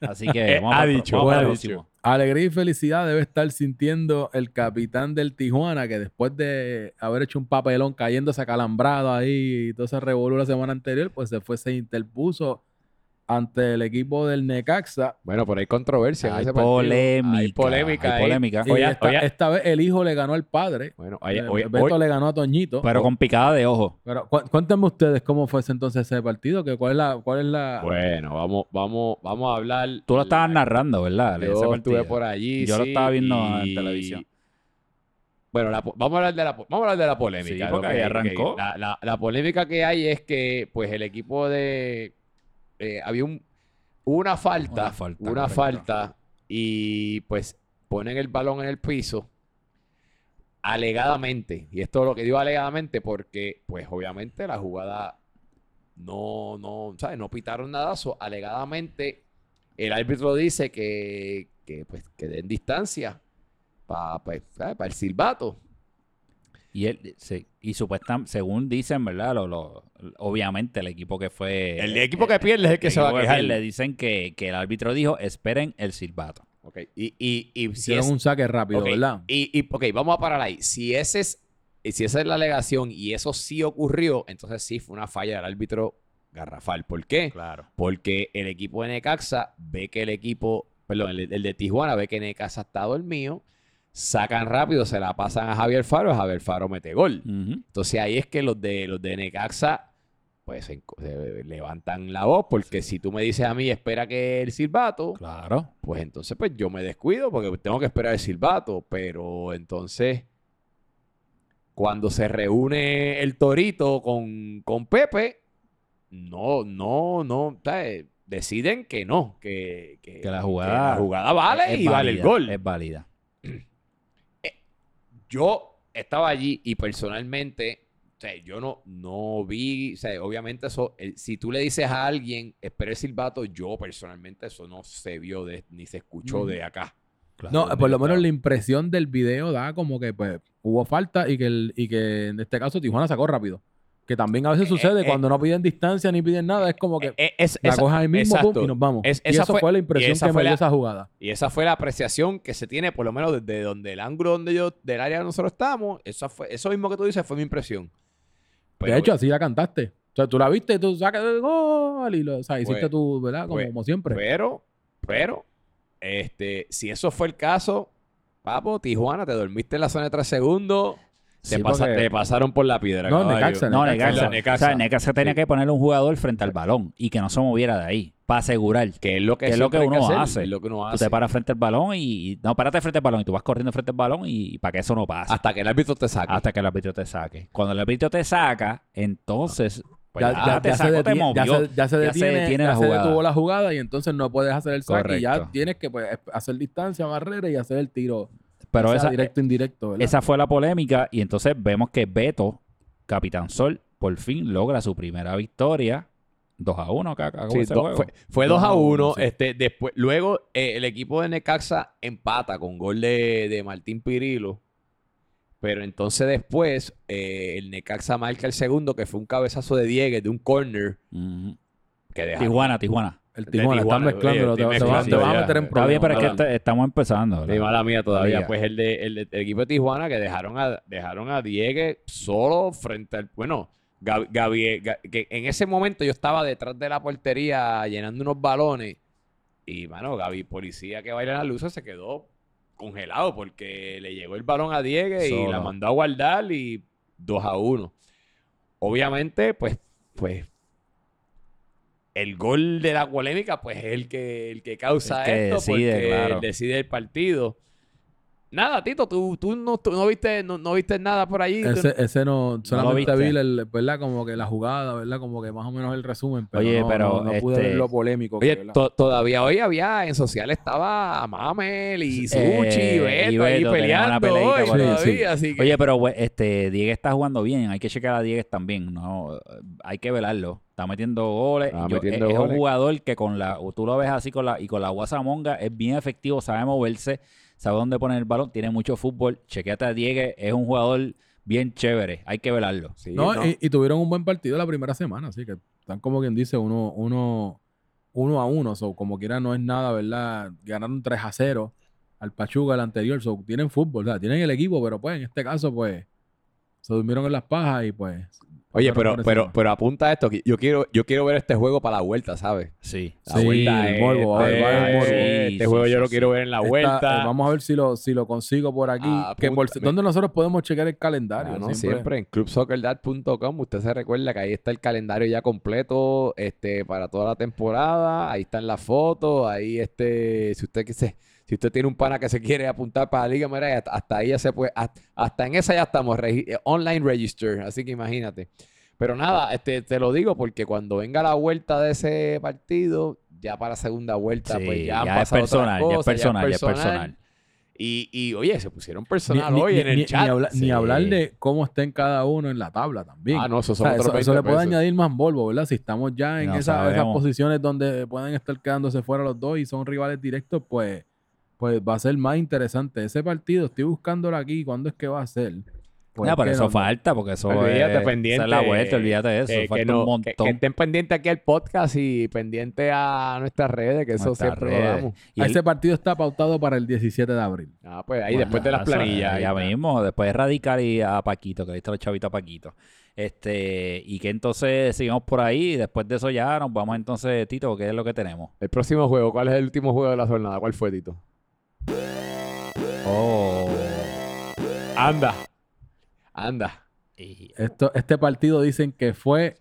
Así que Eh, vamos ha dicho, vamos ha próximo. Alegría y felicidad debe estar sintiendo el capitán del Tijuana, que después de haber hecho un papelón cayéndose acalambrado ahí y todo ese revolú la semana anterior, pues se fue, se interpuso ante el equipo del Necaxa. Bueno, pero hay controversia. en Hay partido. polémica. Hay polémica. hay polémica. Y Oye, esta, oye. esta vez el hijo le ganó al padre. Bueno, oye, Eh, oye, Beto oye. le ganó a Toñito. Pero con picada de ojo. Pero cu- cuéntenme ustedes cómo fue ese entonces ese partido, que cuál es la, cuál es la Bueno, vamos, vamos, vamos a hablar. Tú lo estabas la- narrando, ¿verdad? Yo estuve por allí. Yo lo estaba viendo y- en televisión. Bueno, la vamos, a hablar de la, vamos a hablar de la polémica. Sí, porque que- arrancó. la, la- la polémica que hay es que, pues, el equipo de. Eh, había un, una falta. Una falta, Una correcto. falta. Y, pues, ponen el balón en el piso. Alegadamente. Y esto es lo que digo alegadamente porque, pues, obviamente la jugada no, no, ¿sabes? No pitaron nadazo. Alegadamente, el árbitro dice que, que, pues, que den distancia para el silbato. Y él, sí, y supuestamente, según dicen, ¿verdad? Lo, lo- obviamente el equipo que fue... El equipo que pierde es el que el se va a que quejar. Le dicen que, que el árbitro dijo, esperen el silbato. Ok, Y, y, y si hicieron es- un saque rápido, ¿verdad? Y, y, ok, vamos a parar ahí. Si ese es, y si esa es la alegación y eso sí ocurrió, entonces sí fue una falla del árbitro garrafal. ¿Por qué? Claro. Porque el equipo de Necaxa ve que el equipo, perdón, el, el de Tijuana ve que Necaxa está dormido, sacan rápido, se la pasan a Javier Faro, Javier Faro mete gol. Entonces ahí es que los de los de Necaxa pues se, levantan la voz porque si tú me dices a mí espera que el silbato, Claro. pues entonces pues yo me descuido porque tengo que esperar el silbato, pero entonces cuando se reúne el Torito con, con Pepe, no, no, no, ¿sabes? deciden que no, que, que- Que la jugada- la jugada vale y vale el gol. Es válida. Yo estaba allí y personalmente, o sea, yo no, no vi, o sea, obviamente eso, el- si tú le dices a alguien, espera el silbato, yo personalmente eso no se vio de- ni se escuchó de acá. claro. No, por lo menos la impresión del video da como que pues hubo falta y que, el, y que en este caso Tijuana sacó rápido. Que también a veces Eh, sucede eh, cuando no piden distancia ni piden nada. Es como que Eh, es- la esa- coges ahí mismo pum, y nos vamos. Es- y esa eso fue- fue, la impresión que me dio esa jugada. Y esa fue la apreciación que se tiene, por lo menos desde donde el ángulo donde yo, del área donde nosotros estamos, eso, fue, eso mismo que tú dices fue mi impresión. Pero, de hecho, así la cantaste. O sea, tú la viste tú sacas el gol y lo, o sea, hiciste Pues- tú, ¿verdad? Como, pues- como siempre. pero, pero, este, si eso fue el caso, papo, Tijuana, te dormiste en la zona de tres segundos, te, Sí, pasa- porque- te pasaron por la piedra. No. Necaxa, No, Necaxa. Necaxa. O sea, Necaxa tenía Sí. que ponerle un jugador frente al balón y que no se moviera de ahí para asegurar. Que es lo que, Que es lo que uno hacer, hace. es lo que uno Tú hace. te paras frente al balón y, no, párate frente al balón y tú vas corriendo frente al balón y, para que eso no pase. Hasta que el árbitro te saque. hasta que el árbitro te saque. Cuando el árbitro te saca, entonces pues ya, ya ya- te ya se te detiene, ya, se, ya se ya se detiene, detiene ya la se jugada. detuvo la jugada y entonces no puedes hacer el saque y ya Correcto. tienes que pues, hacer distancia, barrera y hacer el tiro. Pero esa, directo indirecto, ¿verdad? esa fue la polémica y entonces vemos que Beto, Capitán Sol, por fin logra su primera victoria. 2 a 1 acá, acabó Sí, ese do- juego. fue, fue 2 Dos a a 1. uno, sí. este, después, luego eh, el equipo de Necaxa empata con gol de, de Martín Pirilo. Pero entonces después eh, el Necaxa marca el segundo, que fue un cabezazo de Diegues de un corner que. Tijuana, Tijuana. El de Tijuana, están mezclando, oye, te, estoy te vas- te mezclando vas a meter en Está bien, pero es que estamos empezando. Ni mala mía todavía. Pues el, de, el, de- el equipo de Tijuana que dejaron a, dejaron a Diegues solo frente al. Bueno, Gabi- Gabi- Ga- que en ese momento yo estaba detrás de la portería llenando unos balones. Y, mano, Gaby, policía que baila en las luces, se quedó congelado porque le llegó el balón a Diegues y la mandó a guardar y 2 a 1. Obviamente, pues, pues. El gol de la polémica, pues es el que, el que causa El que esto, decide, porque claro. decide el partido. Nada, Tito, tú, tú, no, tú no viste, no, no viste nada por allí. Tú- Ese, ese no, solamente viste. vi, el, ¿verdad? Como que la jugada, ¿verdad? Como que más o menos el resumen, pero Oye, no, pero, no, no pude este- ver lo polémico. Oye, que, to- todavía hoy había en sociales estaba Mamel y Suchi Eh, y Beto y ahí Beto, una peleando hoy todavía, Sí, sí. así que... Oye, pero este Diego está jugando bien. Hay que checar a Diego también. No, hay que velarlo. Está metiendo goles. Está y yo- metiendo es, es un goles. jugador que con la, tú lo ves así con la y con la guasamonga es bien efectivo, sabe moverse, sabe dónde poner el balón, tiene mucho fútbol. Chequeate a Diego, es un jugador bien chévere. Hay que velarlo. Sí, No, no. Y, y tuvieron un buen partido la primera semana, así que están como quien dice uno, uno, uno a uno. So, como quiera, no es nada, ¿verdad? Ganaron 3 a 0 al Pachuca el anterior. So, tienen fútbol, o sea, tienen el equipo, pero pues en este caso, pues, se durmieron en las pajas y pues. Oye, pero, pero, pero apunta esto. que Yo quiero, yo quiero ver este juego para la vuelta, ¿sabes? Sí. La Sí, vuelta el morbo, va a haber- va a haber morbo. Sí, Este sí, juego sí, yo lo sí. quiero ver en la Esta- vuelta. eh, vamos a ver si lo, si lo consigo por aquí. Ah, que por- apunta- ¿Dónde nosotros podemos checar el calendario? Ah, no, siempre. en clubsoccerdad.com usted se recuerda que ahí está el calendario ya completo este para toda la temporada, ahí están las fotos, ahí este si usted quise- si usted tiene un pana que se quiere apuntar para la liga, mira, hasta, hasta ahí ya se puede hasta, hasta en esa ya estamos regi- eh, online register, así que imagínate. Pero nada, este te lo digo porque cuando venga la vuelta de ese partido, ya para la segunda vuelta, Sí, pues ya, han ya es pasado otras personal, ya es cosas, personal, ya es personal. Y, y oye, se pusieron personal ni- hoy ni- en el ni- chat. ni habla- ni Sí. hablar de cómo estén cada uno en la tabla también. Ah, no, eso O son sea, otros eso, eso 20 le puede añadir más polvo, ¿verdad? Si estamos ya en No esa- esas sabemos. posiciones donde pueden estar quedándose fuera los dos y son rivales directos, pues, pues va a ser más interesante. Ese partido, estoy buscándolo aquí, ¿cuándo es que va a ser? Pues es pero que eso no- falta, porque eso Olvídate, es, pendiente. esa es la vuelta, olvídate de eso. que, que falta no- un que- montón. que estén pendientes aquí al podcast y pendiente a nuestras redes, que eso siempre lo damos. Y el- Ese partido está pautado para el 17 de abril. Ah, pues ahí Bueno, después de las planillas. ahí Ya mismo, después de Radical y a Paquito, que le está los chavitos a Paquito. Este, y que entonces sigamos por ahí y después de eso ya nos vamos entonces, Tito, ¿qué es lo que tenemos? El próximo juego, ¿cuál es el último juego de la jornada? ¿Cuál fue, Tito? Oh. Anda. Anda. Y- Esto, este partido dicen que fue.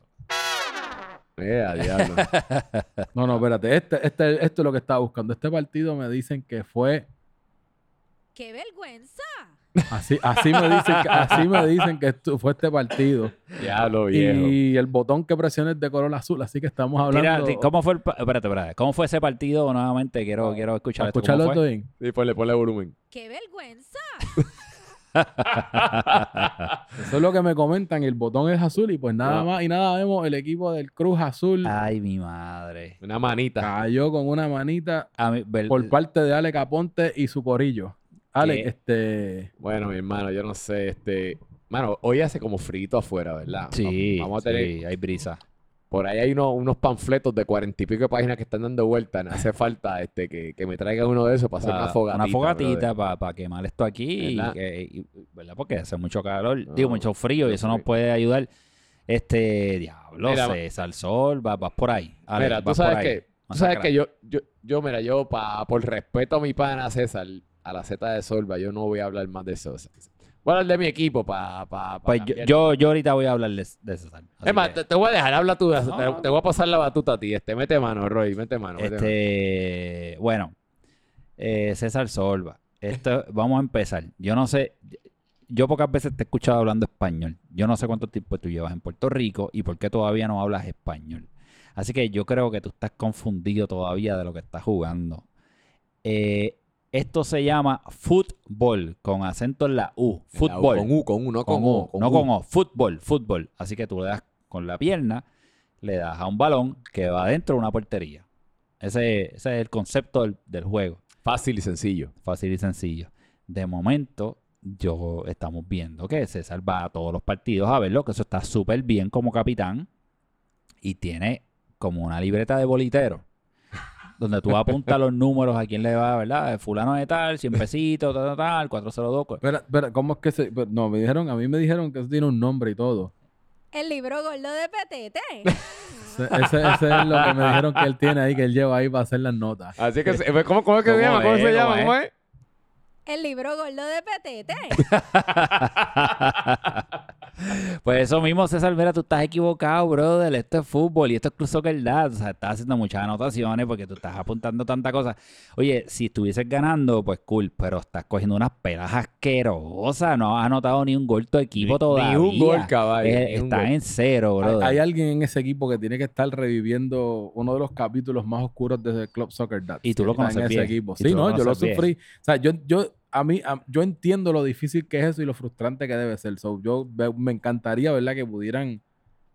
Eh, a diablo. No, no, espérate. Este, este, esto es lo que estaba buscando. Este partido me dicen que fue. ¡Qué vergüenza! Así, así me dicen que, así me dicen que esto fue este partido. diablo, viejo. Y el botón que presiona es de color azul, así que estamos Tira, hablando. ti- ¿Cómo fue el pa- espérate, espérate, ¿cómo fue ese partido nuevamente? Quiero, quiero escuchar esto, escucharlo bien. Sí, ponle, ponle volumen. ¡Qué vergüenza! Eso es lo que me comentan. El botón es azul y pues nada No. más y nada vemos el equipo del Cruz Azul Ay, mi madre. Una manita. cayó con una manita A mí, ver- por parte de Ale Caponte y su corillo. Ale, ¿Qué? este. Bueno, mi hermano, yo no sé, este... Mano, hoy hace como frito afuera, ¿verdad? Sí, Vamos a tener... sí, hay brisa. Por ahí hay uno- unos panfletos de cuarenta y pico de páginas que están dando vueltas. Me hace falta este, que, que me traigan uno de esos para hacer Pa- una fogatita. Una fogatita para quemar esto aquí. y ¿Verdad? que- y- ¿Verdad? Porque hace mucho calor, No, digo, mucho frío y eso nos puede ayudar. Este, diablo, Mira, César Sol, vas, por ahí. Ale, Mira, tú sabes que, tú sabes que yo, yo, yo, mira, yo pa, por respeto a mi pana César, a la Z de Solva, yo no voy a hablar más de eso. Voy a hablar de mi equipo para... Pa, pa Pues yo, yo, yo ahorita voy a hablar de, de César. Es más, que, te, te voy a dejar, habla tú. No, te, no. te voy a pasar la batuta a ti. Este, mete mano, Roy, mete mano. mete mano. este, bueno, eh, César Solva. Esto, vamos a empezar. Yo no sé, yo pocas veces te he escuchado hablando español. Yo no sé cuánto tiempo tú llevas en Puerto Rico y por qué todavía no hablas español. Así que yo creo que tú estás confundido todavía de lo que estás jugando. Eh, esto se llama fútbol, con acento en la U. U, Fútbol. Con U, con U, no con, Con O. No con O, fútbol, fútbol. Así que tú le das con la pierna, le das a un balón que va dentro de una portería. Ese, ese es el concepto del, del juego. Fácil y sencillo. Fácil y sencillo. De momento, yo estamos viendo que César va a todos los partidos a verlo, que eso está súper bien como capitán. Y tiene como una libreta de bolitero. Donde tú apuntas los números a quién le va, ¿verdad? Fulano de tal, 100 pesitos, tal, tal, tal, 402. cu- Espera, espera, ¿cómo es que se...? pero No, me dijeron, a mí me dijeron que eso tiene un nombre y todo. El libro gordo de Petete. Ese, ese- ese es lo que me dijeron que él tiene ahí, que él lleva ahí para hacer las notas. Así que, ¿cómo, cómo es que se ¿Cómo llama? ¿Cómo se llama? ¿Cómo ¿Cómo es? El libro gordo de Petete. Pues eso mismo, César Vera, tú estás equivocado, brother. Esto es fútbol y esto es Club Soccer Dad. O sea, estás haciendo muchas anotaciones porque tú estás apuntando tanta cosa. Oye, si estuvieses ganando, pues cool, pero estás cogiendo unas pelas asquerosas. No has anotado ni un gol tu equipo Ni- todavía. Ni un gol, caballo. Eh, están gol. en cero, brother. hay alguien en ese equipo que tiene que estar reviviendo uno de los capítulos más oscuros de Club Soccer Dad. Y tú lo Está en conoces ese bien. equipo. Sí, lo no, yo lo conoces bien. sufrí. O sea, yo, yo, a mí, a- yo entiendo lo difícil que es eso y lo frustrante que debe ser. So, yo me encantaría, ¿verdad? Que pudieran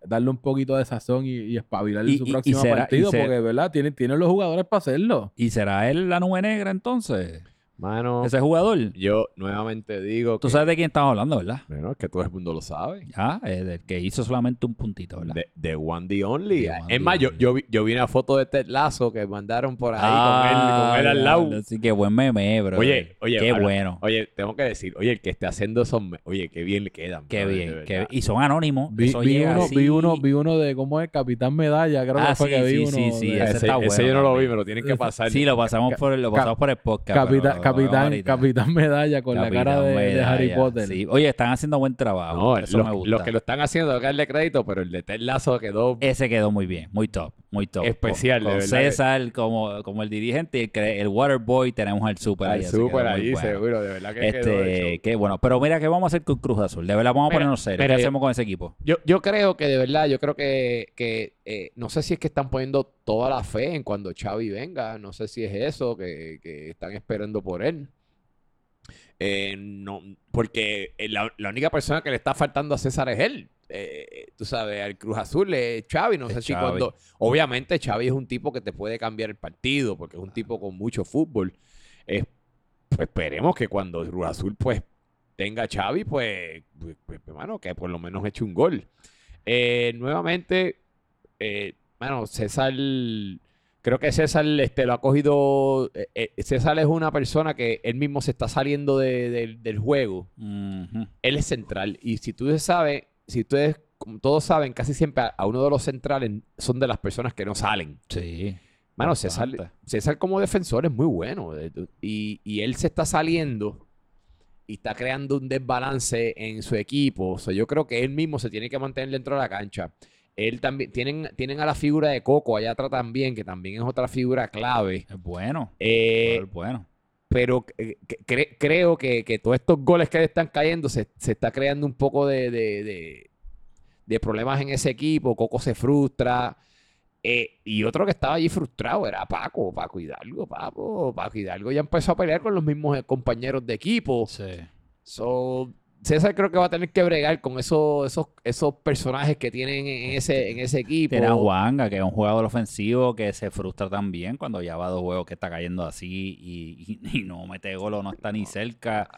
darle un poquito de sazón y, y espabilarle Y- su y- próximo será- partido, porque, ¿verdad? Tienen, tienen los jugadores para hacerlo. ¿Y será él la nube negra entonces? Mano, Ese jugador. yo nuevamente digo Tú que- sabes de quién estamos hablando, ¿verdad? Bueno, es que todo el mundo lo sabe. Ya, eh, del que hizo solamente un puntito, ¿verdad? De, de One the Only. The One es más, yo, yo, vi, yo vi una foto de Ted Lazo que mandaron por ahí Ah, con él, con él al lado. diablo, Sí, qué buen meme, bro. Oye, oye, Qué bueno. Oye, tengo que decir, oye, el que esté haciendo esos, me- oye, qué bien le quedan. Qué bien. qué- y son anónimos. Vi, Eso vi llega uno, así. vi, uno, vi uno de cómo es Capitán Medalla, creo Ah, que fue sí, que vi sí, uno. sí, sí, de- ese ese, está ese bueno yo no lo vi, me lo tienen que pasar. Sí, lo pasamos por el, lo pasamos por el podcast. Capitán, pero- Capitán. Capitán Medalla con la cara de, Harry Potter. sí. Oye, están haciendo buen trabajo. No, eso los, me gusta. los que lo están haciendo, hay que darle crédito, pero el de Ted Lazo quedó Ese quedó muy bien, muy top, muy top. Especial, Con, de verdad que- César como, como el dirigente y el, el Waterboy tenemos al Super ahí. al quedó súper muy ahí, bueno. seguro, de verdad que quedó Este, show. qué bueno. Pero mira, ¿qué vamos a hacer con Cruz Azul? De verdad, vamos a ponernos serios. mira, ¿Qué hacemos con ese equipo? Yo, yo creo que de verdad, yo creo que, que eh, no sé si es que están poniendo toda la fe en cuando Xavi venga, no sé si es eso, que, que están esperando por él. Eh, no, porque eh, la, la única persona que le está faltando a César es él. Eh, tú sabes, al Cruz Azul es Xavi, no Es sé si Xavi. cuando... Obviamente Xavi es un tipo que te puede cambiar el partido, porque es un tipo con mucho fútbol. Eh, pues esperemos que cuando Cruz Azul pues tenga a Xavi, pues, pues, pues, hermano, que por lo menos eche un gol. Eh, nuevamente, eh, bueno, César, creo que César este, lo ha cogido. eh, eh, César es una persona que él mismo se está saliendo de- de- del juego. Él es central. Y si tú sabes, si ustedes, como todos saben, casi siempre a, a uno de los centrales son de las personas que no salen. Sí. Mano. César, César como defensor es muy bueno. Y, y él se está saliendo y está creando un desbalance en su equipo. O sea, yo creo que él mismo se tiene que mantener dentro de la cancha. Él también, tienen, tienen a la figura de Coco allá atrás también, que también es otra figura clave. Es bueno. Eh, es bueno. Pero eh, cre- creo que, que todos estos goles que le están cayendo se, se está creando un poco de, de- de- de problemas en ese equipo. Coco se frustra. Eh, y otro que estaba allí frustrado era Paco, Paco Hidalgo, Paco, Paco Hidalgo ya empezó a pelear con los mismos eh, compañeros de equipo. Sí. So, César creo que va a tener que bregar con esos, esos, esos personajes que tienen en ese, en ese equipo. Tiene a Juanga, que es un jugador ofensivo que se frustra también cuando ya va dos juegos que está cayendo así y, y- y no mete gol o no está ni cerca.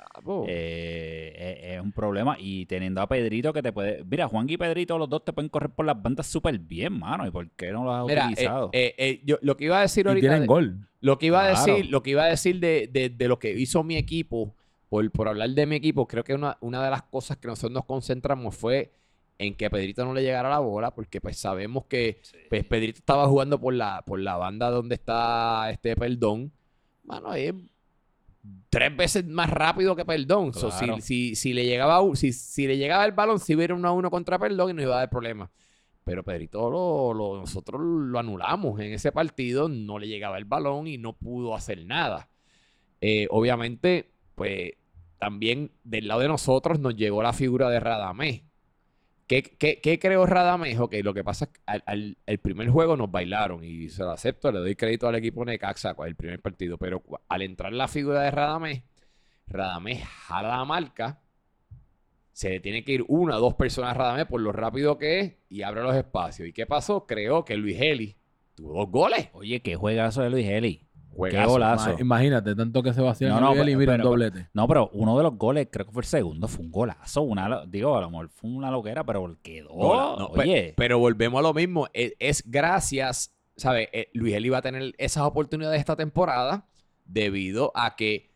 Eh, es, es un problema. Y teniendo a Pedrito que te puede. Mira, Juan y Pedrito, los dos te pueden correr por las bandas súper bien, mano. ¿Y por qué no los has Mira, eh, utilizado? eh, eh, yo, lo que iba a decir Y ahorita... tienen de- gol. Lo que iba a Claro. decir, lo que iba a decir de, de- de lo que hizo mi equipo, por, por hablar de mi equipo, creo que una, una de las cosas que nosotros nos concentramos fue en que a Pedrito no le llegara la bola, porque pues sabemos que pues, Pedrito estaba jugando por la, por la banda donde está este Perdón. Mano, es tres veces más rápido que Perdón. So, si, si, si le llegaba si, si le llegaba el balón, si hubiera uno a uno contra Perdón y no iba a dar problema. Pero Pedrito lo, lo- nosotros lo anulamos en ese partido, no le llegaba el balón y no pudo hacer nada. Eh, obviamente, pues también del lado de nosotros nos llegó la figura de Radamés. ¿Qué, qué, qué creó Radamés? Ok, lo que pasa es que al, al- el primer juego nos bailaron y se lo acepto, le doy crédito al equipo Necaxa el primer partido, pero al entrar la figura de Radamés, Radamés jala la marca, se le tiene que ir una o dos personas a Radamés por lo rápido que es y abre los espacios. ¿Y qué pasó? Creó que Luis Heli tuvo dos goles. Oye, qué juegazo de Luis Qué golazo. Ma- Imagínate, tanto que se vacía No, no, Miguel y pero- mira un pero- doblete. No, pero uno de los goles, creo que fue el segundo, fue un golazo. Una, lo- digo, a lo mejor fue una loquera, pero quedó. No, no, pe- Oye, Pero volvemos a lo mismo. Es, es gracias, ¿sabes? Eh, Luis Eli va a tener esas oportunidades esta temporada debido a que,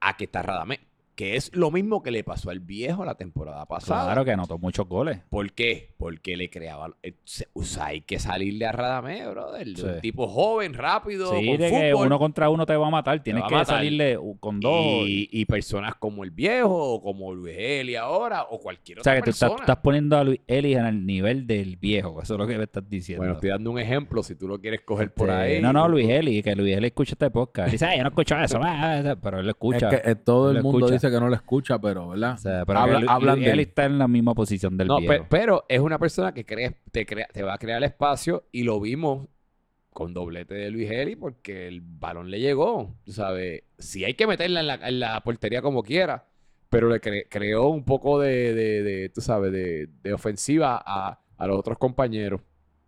a que está Radamés. Que es lo mismo que le pasó al viejo la temporada pasada. claro que anotó muchos goles. ¿Por qué? Porque le creaba. eh, O sea, hay que salirle a de Sí. Un tipo joven, rápido, Sí, con de que uno contra uno te va a matar. Tienes que matar. salirle con dos. y, y personas como el viejo, o como Luis Eli ahora, o cualquier o sea, otra que tú estás, tú persona. estás poniendo a Luis Eli en el nivel del viejo. Eso es lo que me estás diciendo. Bueno, estoy dando un ejemplo, si tú lo quieres coger por Sí. ahí. No, no, Luis Eli, que Luis Eli escucha este podcast. Dice, "Ay, yo no escucho eso, ah, ah", pero él lo escucha. Es que eh, todo el mundo escucha. dice que no lo escucha, pero, ¿verdad? O sea, pero Habla- que Lu- hablan Luis de Eli él. está en la misma posición del No, pe- viejo. pero es una persona que crea, te, crea, te va a crear espacio y lo vimos con doblete de Luis Eli porque el balón le llegó. Tú sabes, sí hay que meterla en la, en la portería como quiera, pero le cre- creó un poco de, de- de, tú sabes, de, de ofensiva a, a los otros compañeros.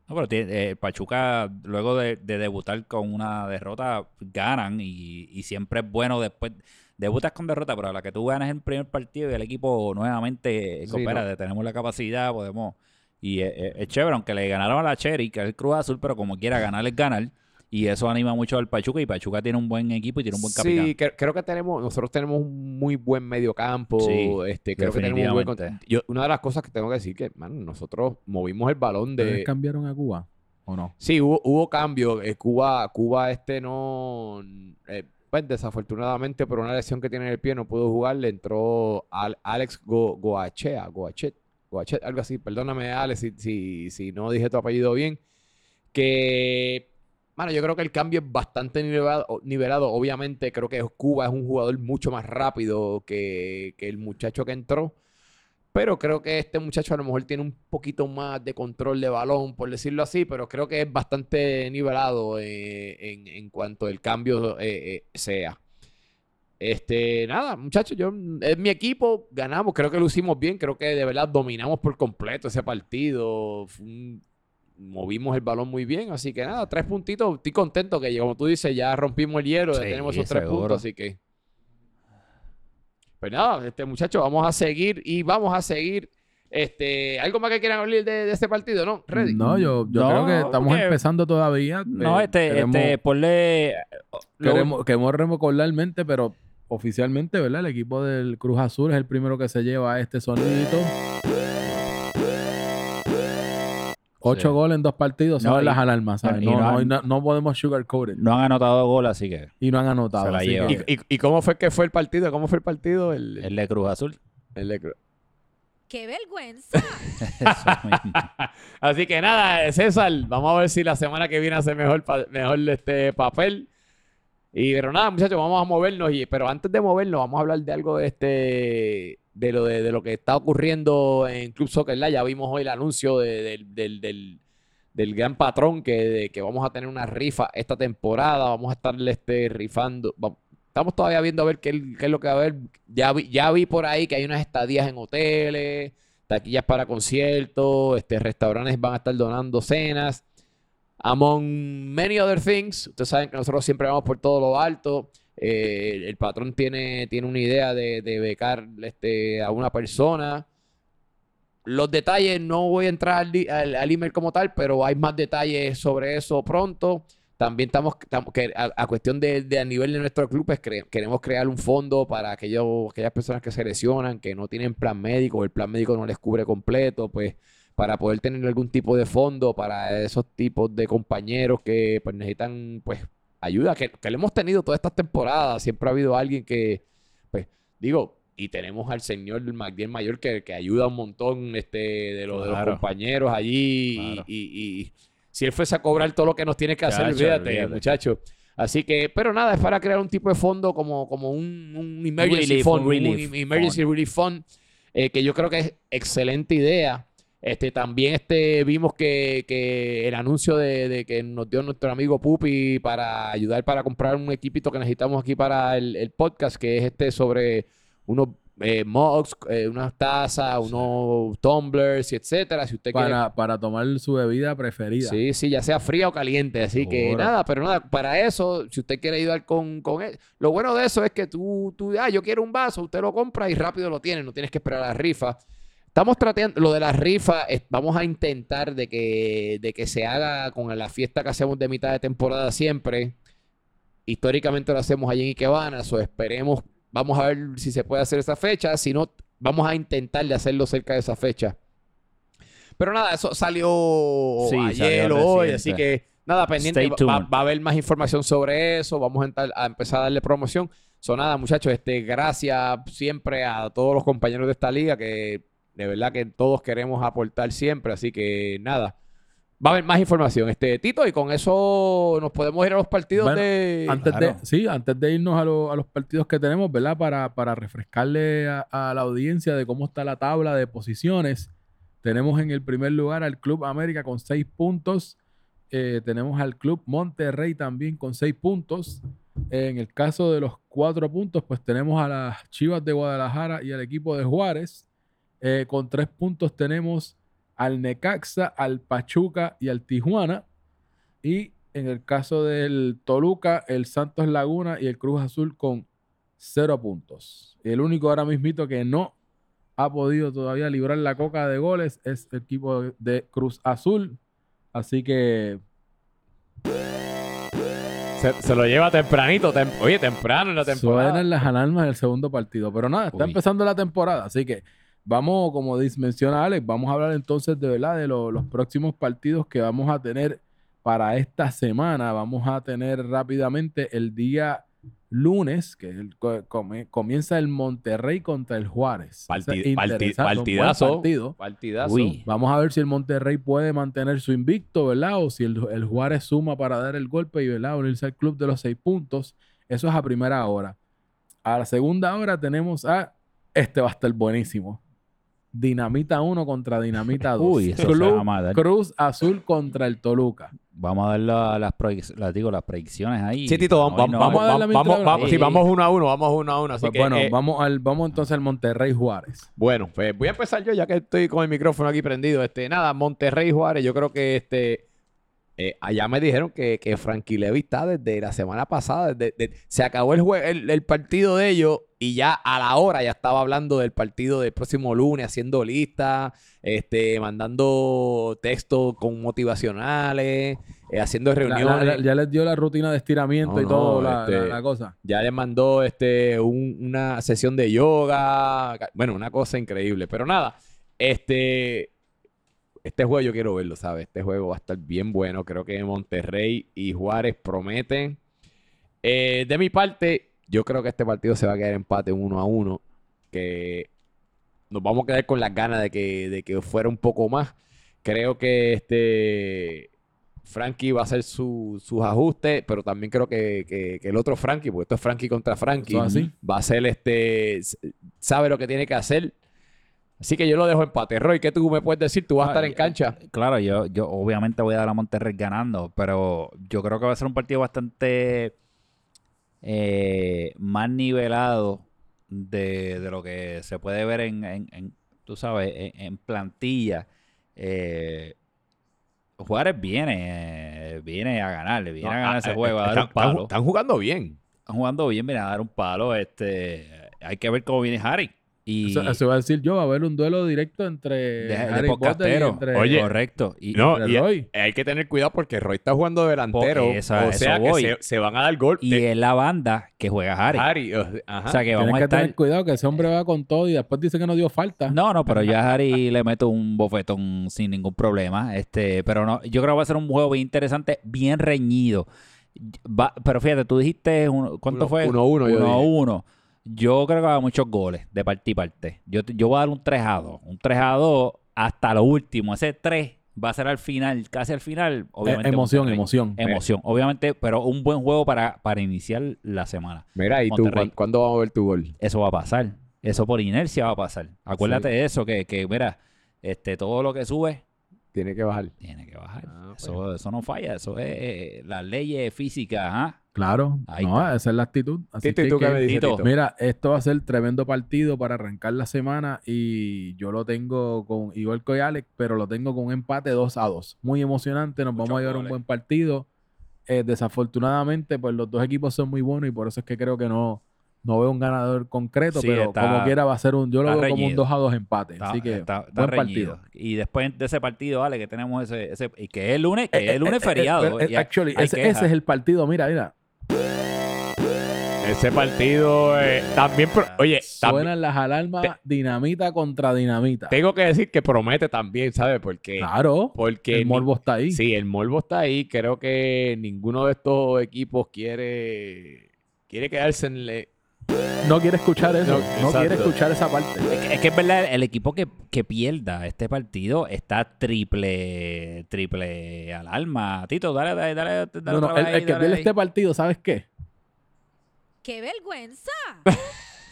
No, pero tiene- eh, Pachuca, luego de, de debutar con una derrota, ganan y, y siempre es bueno después. Debutas con derrota, pero a la que tú ganas el primer partido y el equipo nuevamente Sí, coopera, no. de- tenemos la capacidad, podemos. Y es, es- es chévere, aunque le ganaron a la Cherry, que es el Cruz Azul, pero como quiera ganar es ganar. Y eso anima mucho al Pachuca. Y Pachuca tiene un buen equipo y tiene un buen capitán. Sí, cre- creo que tenemos, nosotros tenemos un muy buen medio campo. Sí, este, creo que tenemos un buen yo- Una de las cosas que tengo que decir que, man, nosotros movimos el balón ¿Ustedes de. cambiaron a Cuba o no? Sí, hubo, hubo cambio. Eh, Cuba, Cuba este no, eh, pues desafortunadamente por una lesión que tiene en el pie no pudo jugar. Le entró Al- Alex Go- Goachea, Goachet, Goachet, algo así. Perdóname, Alex, si, si, si no dije tu apellido bien. Que, bueno, yo creo que el cambio es bastante nivelado. nivelado. Obviamente creo que Cuba es un jugador mucho más rápido que, que el muchacho que entró. Pero creo que este muchacho a lo mejor tiene un poquito más de control de balón, por decirlo así, pero creo que es bastante nivelado eh, en, en cuanto el cambio eh, eh, sea. Este, nada, muchachos, yo es mi equipo, ganamos, creo que lo hicimos bien, creo que de verdad dominamos por completo ese partido. Un- movimos el balón muy bien, así que nada, tres puntitos, estoy contento que como tú dices, ya rompimos el hielo, ya tenemos esos tres seguro. puntos, así que pues nada, este muchachos, vamos a seguir y vamos a seguir. Este, ¿algo más que quieran hablar de, de este partido? ¿No? ¿Ready? No, yo, yo No, creo que estamos porque- empezando todavía. No, Eh, este, queremos, este, ponle. queremos, queremos recordarmente, pero oficialmente, ¿verdad? El equipo del Cruz Azul es el primero que se lleva este sonidito. Ocho Sí. goles en dos partidos, No, saben y- las alarmas, ¿sabes? No, no no, han- no- no podemos sugarcoat it. no han anotado gol, así que Y no han anotado. Se la así lleva. que- ¿Y, y, y cómo fue que fue el partido? ¿Cómo fue el partido? El, el de Cruz Azul. el de Cruz. ¡Qué vergüenza! Así que nada, César, vamos a ver si la semana que viene hace mejor, pa- mejor este papel. Y pero nada, muchachos, vamos a movernos. Y, pero antes de movernos, vamos a hablar de algo de este de lo de, de lo que está ocurriendo en Club Soccer Live. Ya vimos hoy el anuncio de- del, del, del- del gran patrón que, que vamos a tener una rifa esta temporada. Vamos a estarle este, rifando. va- estamos todavía viendo a ver qué, qué es lo que va a haber. Ya vi, ya vi por ahí que hay unas estadías en hoteles, taquillas para conciertos, este, restaurantes van a estar donando cenas. Among many other things, ustedes saben que nosotros siempre vamos por todo lo alto. Eh, el patrón tiene, tiene una idea de, becar este, a una persona. Los detalles, no voy a entrar al, al- email como tal, pero hay más detalles sobre eso pronto. También estamos, que a, cuestión de, a nivel de nuestro club, pues, queremos crear un fondo para aquellos, aquellas personas que se lesionan, que no tienen plan médico, el plan médico no les cubre completo, pues para poder tener algún tipo de fondo para esos tipos de compañeros que pues, necesitan pues ayuda, que, que lo hemos tenido todas estas temporadas, siempre ha habido alguien que, pues, digo, y tenemos al señor Magdiel Mayor que, que ayuda un montón este, de, los, de los compañeros allí, y- Claro. y, y si él fuese a cobrar todo lo que nos tiene que hacer, olvídate, olvídate. muchacho. Así que, pero nada, es para crear un tipo de fondo como, como un, un emergency Relief, fund, un emergency relief fund, eh, que yo creo que es excelente idea. Este, también este, vimos que, que el anuncio de, de que nos dio nuestro amigo Pupi para ayudar para comprar un equipito que necesitamos aquí para el, el podcast, que es este sobre unos eh, mugs, eh, unas tazas, unos tumblers, y etcétera. Si usted quiere Para, para tomar su bebida preferida. Sí, sí, ya sea fría o caliente. Así que nada, pero nada, para eso, si usted quiere ayudar con, con él, lo bueno de eso es que tú, tú, ah, yo quiero un vaso, usted lo compra y rápido lo tiene, no tienes que esperar a la rifa. Estamos tratando, lo de la rifa, es- vamos a intentar de que, de que se haga con la fiesta que hacemos de mitad de temporada siempre. Históricamente lo hacemos allí en Ikebana, o esperemos, vamos a ver si se puede hacer esa fecha, si no, vamos a intentar de hacerlo cerca de esa fecha. Pero nada, eso salió Sí, ayer salió o hoy, así que nada, pendiente. Va, va a haber más información sobre eso. Vamos a, a empezar a darle promoción. So, nada, muchachos, este, gracias siempre a todos los compañeros de esta liga que de verdad que todos queremos aportar siempre. Así que nada, va a haber más información. Este, Tito, y con eso nos podemos ir a los partidos Bueno, de. Antes Claro. de, sí, antes de irnos a, lo- a los partidos que tenemos, ¿verdad? Para, para refrescarle a, a la audiencia de cómo está la tabla de posiciones. Tenemos en el primer lugar al Club América con seis puntos. Eh, tenemos al Club Monterrey también con seis puntos. En el caso de los cuatro puntos, pues tenemos a las Chivas de Guadalajara y al equipo de Juárez. Eh, con tres puntos tenemos al Necaxa, al Pachuca y al Tijuana. Y en el caso del Toluca, el Santos Laguna y el Cruz Azul con cero puntos. El único ahora mismito que no ha podido todavía librar la coca de goles es el equipo de Cruz Azul. Así que Se, se lo lleva tempranito. tem- oye, temprano en la temporada. suenan las alarmas del segundo partido. Pero nada, está Uy. empezando la temporada. Así que vamos, como menciona Alex, vamos a hablar entonces de verdad de lo- los próximos partidos que vamos a tener para esta semana. Vamos a tener rápidamente el día lunes, que el comienza el Monterrey contra el Juárez. Partidazo. partido. Partidazo. Uy. Vamos a ver si el Monterrey puede mantener su invicto, ¿verdad? O si el, el Juárez suma para dar el golpe y, ¿verdad? Unirse al club de los seis puntos. Eso es a primera hora. A la segunda hora tenemos a... Este va a estar buenísimo. Dinamita 1 contra Dinamita 2. Uy, eso se Club va a dar. Cruz Azul contra el Toluca. Vamos a dar la- las, las, digo, las predicciones ahí. Sí, Tito, vamos, no- vamos vamos, mientras- vamos, sí, Sí. vamos uno a uno, vamos uno a uno. Así Pues que, bueno, eh, vamos, al, vamos entonces al Monterrey Juárez. Bueno, pues voy a empezar yo ya que estoy con el micrófono aquí prendido. Este, nada, Monterrey Juárez, yo creo que este eh, allá me dijeron que, que Frankie Levy está desde la semana pasada, desde- se acabó el, jue- el, el partido de ellos y ya a la hora ya estaba hablando del partido del próximo lunes, haciendo listas, este, mandando textos con motivacionales, eh, haciendo reuniones. la- la- ya les dio la rutina de estiramiento No, y todo no, este- la- cosa. Ya le mandó este, un- una sesión de yoga. Bueno, una cosa increíble. Pero nada, este, este juego yo quiero verlo, ¿sabes? Este juego va a estar bien bueno. Creo que Monterrey y Juárez prometen. Eh, de mi parte, yo creo que este partido se va a quedar empate uno a uno. Que nos vamos a quedar con las ganas de que, de que fuera un poco más. Creo que este Frankie va a hacer su- sus ajustes, pero también creo que, que- que el otro Frankie, porque esto es Frankie contra Frankie, va a ser este, sabe lo que tiene que hacer. Así que yo lo dejo empate. Roy, ¿qué tú me puedes decir? ¿Tú vas a estar en Ay, cancha? Claro, yo, yo obviamente voy a dar a Monterrey ganando, pero yo creo que va a ser un partido bastante eh, más nivelado de, de lo que se puede ver en, en- en, tú sabes, en, en plantilla. Eh, Juárez viene, eh, viene a ganar, viene a ganar ese juego, a dar están, un palo. están jugando bien. Están jugando bien, viene a dar un palo. Este, hay que ver cómo viene Harry. Y Eso, eso iba a decir yo, va a haber un duelo directo entre de, de Harry Potter y podcastero. entre Oye, correcto. Y, No, entre y- Roy. Hay que tener cuidado porque Roy está jugando delantero. Po- esa- o sea que se, se van a dar golpes. y es la banda que juega Harry. Harry, o sea, ajá. O sea que Tienes vamos a que estar. tener cuidado que ese hombre va con todo y después dice que no dio falta. No, no, pero yo a Harry le meto un bofetón sin ningún problema. Este, pero no, yo creo que va a ser un juego bien interesante, bien reñido. Va- pero fíjate, tú dijiste un- ¿cuánto Uno- fue? uno a uno, yo creo que va a haber muchos goles de parte y parte. Yo, te- yo voy a dar un 3 a 2. Un 3 a 2 hasta lo último. Ese 3 va a ser al final, casi al final. Eh, Obviamente, emoción, Monterrey. emoción. Emoción, obviamente, pero un buen juego para, para iniciar la semana. Mira, ¿y tú Monterrey. ¿cuán- cuándo vamos a ver tu gol? Eso va a pasar. Eso por inercia va a pasar. Acuérdate Sí. de eso, que, que mira, este, todo lo que sube Tiene que bajar. tiene que bajar. Ah, pues. eso, eso no falla. Eso es eh, las leyes físicas. ¿ah? Claro, Ahí no, está. esa es la actitud. Así Tito, ¿y que tú qué que- me dices, Tito? Mira, esto va a ser tremendo partido para arrancar la semana y yo lo tengo con igual que Alex, pero lo tengo con un empate 2 a 2. Muy emocionante, nos vamos a llevar un buen partido. Eh, desafortunadamente, pues los dos equipos son muy buenos y por eso es que creo que no, no veo un ganador concreto, Sí, pero está- como quiera va a ser un, yo lo veo como un reñido. 2 a 2 empate. Está, Así que está- está buen reñido. partido. Y después de ese partido, vale, que tenemos ese, ese y que es el lunes, que Eh, es el lunes eh, eh, feriado. eh, y actually, ese es el partido, mira, mira. Ese partido eh, también... pro- Oye, también- Suenan las alarmas dinamita contra dinamita. tengo que decir que promete también, ¿sabes? Porque... Claro, Porque el ni- morbo está ahí. Sí, el morbo está ahí. Creo que ninguno de estos equipos quiere, quiere quedarse en... le- No quiere escuchar eso. No, No, quiere escuchar esa parte. Es que, es que es verdad, el equipo que, que pierda este partido está triple, triple alarma. Tito, dale, dale, dale. dale No, no, el, vez el ahí, que pierde ahí. este partido, ¿sabes qué? ¡Qué vergüenza!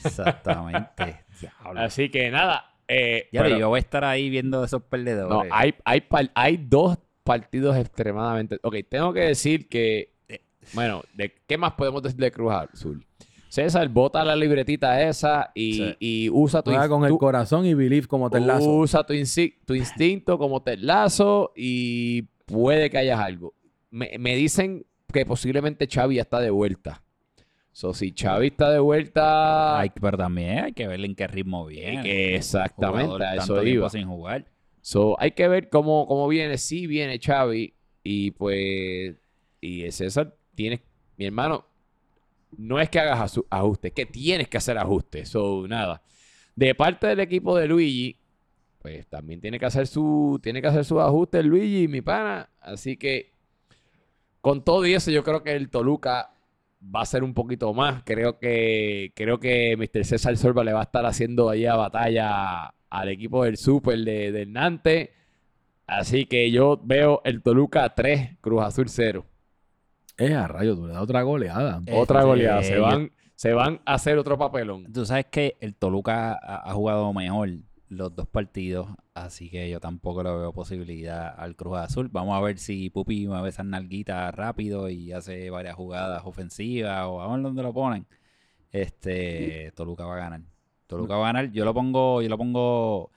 Exactamente. Así que nada. eh, Ya pero- yo voy a estar ahí viendo esos perdedores. No, hay, hay, par- hay dos partidos extremadamente. Ok, tengo que decir que. eh, Bueno, ¿de qué más podemos decir de Cruz Azul? César, bota la libretita esa y, Sí. y usa tu Juega con el corazón y believe como te lazo. Usa tu, tu instinto como te lazo y puede que hayas algo. Me, me dicen que posiblemente Xavi ya está de vuelta. So, si Xavi está de vuelta, Hay, pero también hay que ver en qué ritmo viene. que exactamente a tanto eso iba. sin jugar. So, hay que ver cómo, cómo viene. Sí viene Xavi y pues... Y César, tienes... Mi hermano, no es que hagas ajustes, es que tienes que hacer ajustes. So, nada. De parte del equipo de Luigi, pues también tiene que hacer su... Tiene que hacer sus ajustes Luigi, mi pana. Así que... Con todo y eso, yo creo que el Toluca va a ser un poquito más. Creo que, creo que Mr. César Sorba le va a estar haciendo ahí a batalla al equipo del Super de, del Nantes. Así que yo veo el Toluca 3, Cruz Azul 0. Es a rayo, tú le das otra goleada. Eh, Otra Este, goleada. Se van, se van a hacer otro papelón. Tú sabes que el Toluca ha, ha jugado mejor los dos partidos, así que yo tampoco le veo posibilidad al Cruz Azul. Vamos a ver si Pupi mueve esas nalguitas rápido y hace varias jugadas ofensivas o a ver dónde lo ponen. Este, Toluca va a ganar. Toluca va a ganar. Yo lo pongo, yo lo pongo.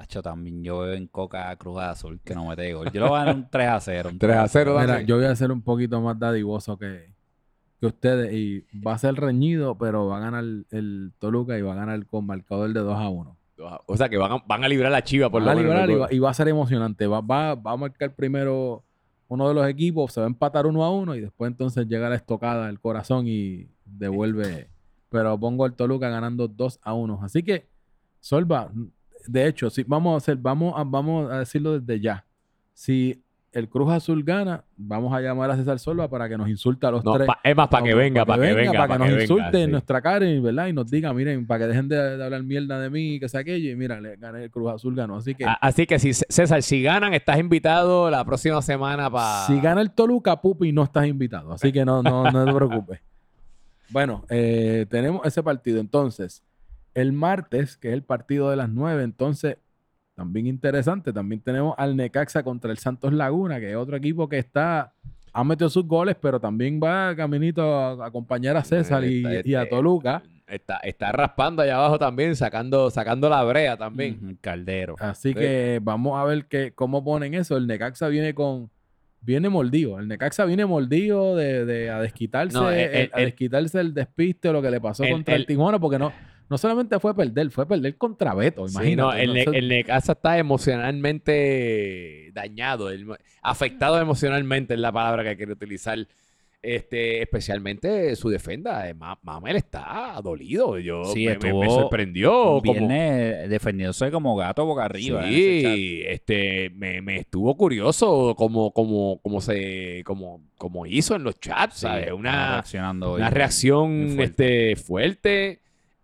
Hacho, también yo veo en Coca Cruz Azul que no mete gol. Yo lo voy a dar un 3 a 0. un 3 a 0, Mira, yo voy a ser un poquito más dadivoso que, que ustedes y va a ser reñido, pero va a ganar el Toluca y va a ganar con marcador de 2 a 1. O sea que van a, van a librar la chiva por Van a lo menos. y va, y va a ser emocionante. Va, va, va a marcar primero uno de los equipos, se va a empatar uno a uno y después entonces llega la estocada el corazón y devuelve. Pero pongo el Toluca ganando 2 a 1. Así que, Solva, de hecho, si vamos a hacer, vamos a, vamos a decirlo desde ya. Si el Cruz Azul gana, vamos a llamar a César Solva para que nos insulte a los No, tres. pa- es más, para que venga, para que venga. para que nos insulte en nuestra cara y, ¿verdad? y nos diga, miren, para que dejen de, de hablar mierda de mí, que sea aquello, y mira, le gané el Cruz Azul, ganó. Así que A- Así que si César, si ganan, estás invitado la próxima semana para. si gana el Toluca, Pupi, no estás invitado. Así que no, no, no te preocupes. Bueno, eh, tenemos ese partido. Entonces, el martes, que es el partido de las nueve, entonces, también interesante. También tenemos al Necaxa contra el Santos Laguna, que es otro equipo que está ha metido sus goles, pero también va caminito a acompañar a César y, Este- y a Toluca. Está, está raspando allá abajo también, sacando, sacando la brea también. Caldero. Así Sí. que vamos a ver que, cómo ponen eso. El Necaxa viene con. Viene mordido. El Necaxa viene mordido de, de a desquitarse, No, el- el- el- a desquitarse el despiste o lo que le pasó el- contra el, el- Tijuana, porque no, no solamente fue perder, fue perder contra Beto, Sí, imagínate. no, el, Entonces, el Necaxa está emocionalmente dañado, el- afectado emocionalmente es la palabra que quiero utilizar. Este, especialmente su defensa. eh, Ma- Mamel está dolido. Yo Sí, me, me- me estuvo sorprendió. Como- viernes defendiéndose como gato boca arriba. Sí, este, me, me estuvo curioso como, como, como se, como, como hizo en los chats, Sí, Una, una reacción fuerte. este, fuerte.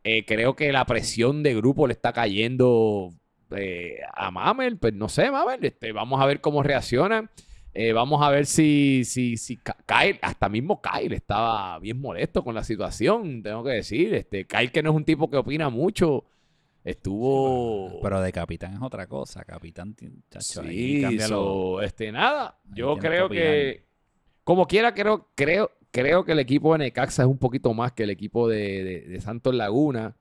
Eh, creo que la presión de grupo le está cayendo eh, a Mamel. Pues no sé, Mamel. Este, vamos a ver cómo reacciona. Eh, vamos a ver si, si, si Kyle, hasta mismo Kyle estaba bien molesto con la situación, tengo que decir. Este, Kyle, que no es un tipo que opina mucho, estuvo. Pero de capitán es otra cosa. Capitán, chacho, ahí Sí, lo- so, este, nada. ahí Yo tienes que creo que, como quiera, creo, creo, creo que el equipo de Necaxa es un poquito más que el equipo de, de- de Santos Laguna.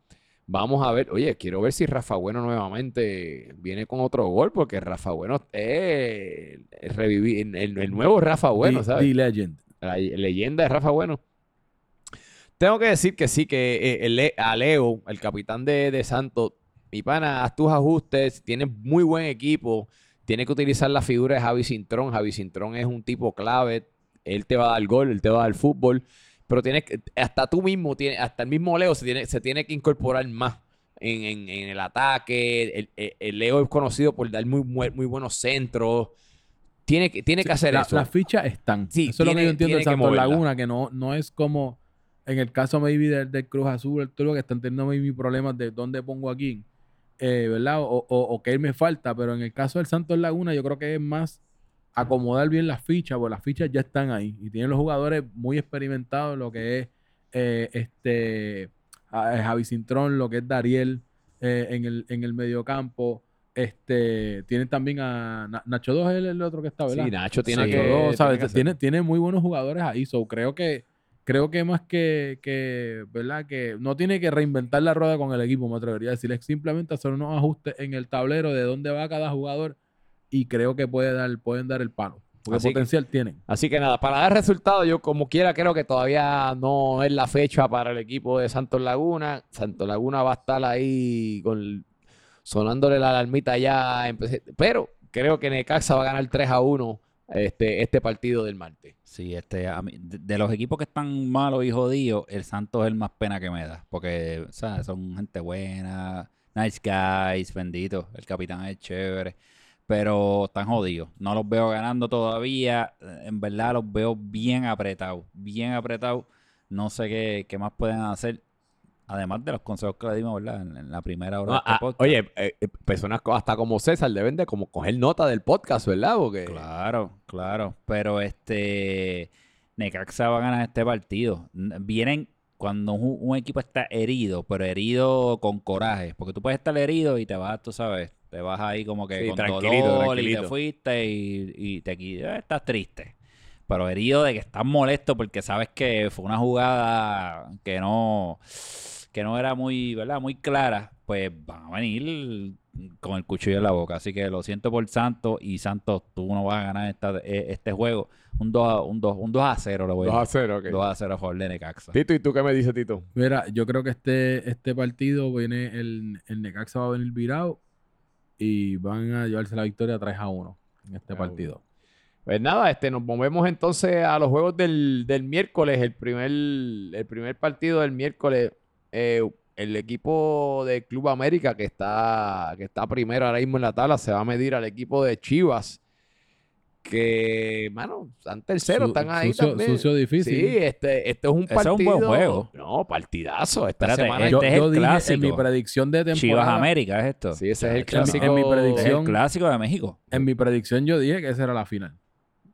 Vamos a ver, oye, quiero ver si Rafa Bueno nuevamente viene con otro gol, porque Rafa Bueno es el, revivi- el, nuevo Rafa Bueno, The- ¿sabes? The Legend. la leyenda de Rafa Bueno. Tengo que decir que sí, que eh, el, a Leo, el capitán de, de Santos, mi pana, haz tus ajustes, tienes muy buen equipo, tienes que utilizar la figura de Javi Cintrón. Javi Cintrón es un tipo clave, él te va a dar gol, él te va a dar fútbol, pero tienes que, hasta tú mismo, tienes, hasta el mismo Leo se tiene, se tiene que incorporar más en, en- en el ataque. El, el- el Leo es conocido por dar muy, muy, muy buenos centros. Tiene que, tiene que hacer La- eso. Las fichas están. Sí, Eso es lo que tiene- yo entiendo tiene de Santos. Laguna, que no, no es como en el caso maybe del, del Cruz Azul, el que están teniendo maybe problemas de dónde pongo aquí, eh, ¿verdad? O, o, o qué me falta, pero en el caso del Santos Laguna yo creo que es más acomodar bien las fichas, porque las fichas ya están ahí y tienen los jugadores muy experimentados, en lo que es eh, este a- Javi Cintrón, lo que es Dariel eh, en, el, en el mediocampo. Este, tienen también a Na- Nacho 2 es el, el otro que está, ¿verdad? Sí, Nacho tiene que. Nacho dos, tiene ¿sabes? que hacer- Tiene, tiene muy buenos jugadores ahí. So, creo que creo que más que, que, ¿verdad? Que no tiene que reinventar la rueda con el equipo, me atrevería a decir. Es simplemente hacer unos ajustes en el tablero de dónde va cada jugador y creo que puede dar, pueden dar el palo. Porque Así que- potencial tienen. Así que nada, para dar resultados, yo como quiera creo que todavía no es la fecha para el equipo de Santos Laguna. Santos Laguna va a estar ahí con, sonándole la alarmita ya. Pero creo que Necaxa va a ganar 3 a 1 este, este partido del martes. Sí, este, a mí- de, de los equipos que están malos y jodidos, el Santos es el más pena que me da. Porque, o sea, son gente buena, nice guys, bendito. El capitán es chévere. Pero están jodidos. No los veo ganando todavía. En verdad los veo bien apretados. Bien apretados. No sé qué, qué más pueden hacer. Además de los consejos que le dimos, ¿verdad? En, en la primera hora No, de este ah, podcast. oye, eh, eh, personas hasta como César deben de como coger nota del podcast, ¿verdad? Porque Claro, claro. Pero este Necaxa va a ganar este partido. Vienen cuando un, un equipo está herido, pero herido con coraje. Porque tú puedes estar herido y te vas, tú sabes, te vas ahí como que Sí, con tranquilito, dolor y te fuiste y, y te eh, estás triste. Pero herido de que estás molesto porque sabes que fue una jugada que no que no era muy, ¿verdad? Muy clara, pues van a venir con el cuchillo en la boca. Así que lo siento por Santos y Santos, tú no vas a ganar esta- eh, este juego. Un 2 a, un 2, un 2 a 0 lo voy 2 a a decir. 0, ok. 2 a 0 a favor de Necaxa. Tito, ¿y tú qué me dices, Tito? Mira, yo creo que este, este partido viene, el, el Necaxa va a venir virado y van a llevarse la victoria 3 a 1 en este partido. Pues nada, este, nos movemos entonces a los juegos del, del miércoles. El primer, el primer partido del miércoles, eh, el equipo de Club América, que está, que está primero ahora mismo en la tabla, se va a medir al equipo de Chivas. Que, mano, están terceros, están ahí sucio, también. sucio difícil. Sí, este, este es un Ese es partido. un buen juego. No, partidazo. Esta Espérate, semana. yo este es yo el dije en clásico. mi predicción de temporada. Chivas América es esto. Sí, ese es el En mi- clásico. en mi Es predicción- el clásico de México. En mi predicción yo dije que esa era la final.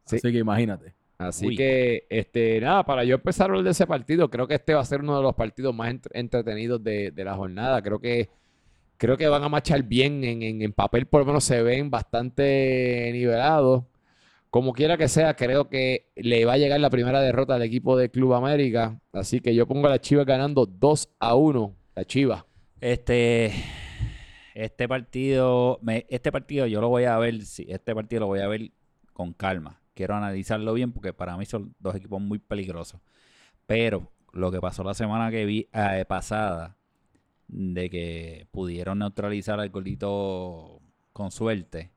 Sí. Así que imagínate. Así Uy. que, este, nada, para yo empezar a hablar de ese partido, creo que este va a ser uno de los partidos más entre- entretenidos de, de la jornada. Creo que, creo que van a marchar bien en, en- en papel, por lo menos se ven bastante nivelados. Como quiera que sea, creo que le va a llegar la primera derrota al equipo de Club América. Así que yo pongo a la Chivas ganando 2 a 1. La Chivas. Este, este partido, este partido yo lo voy a ver, sí, este partido lo voy a ver con calma. Quiero analizarlo bien porque para mí son dos equipos muy peligrosos. Pero lo que pasó la semana que vi eh, pasada, de que pudieron neutralizar al golito con suerte,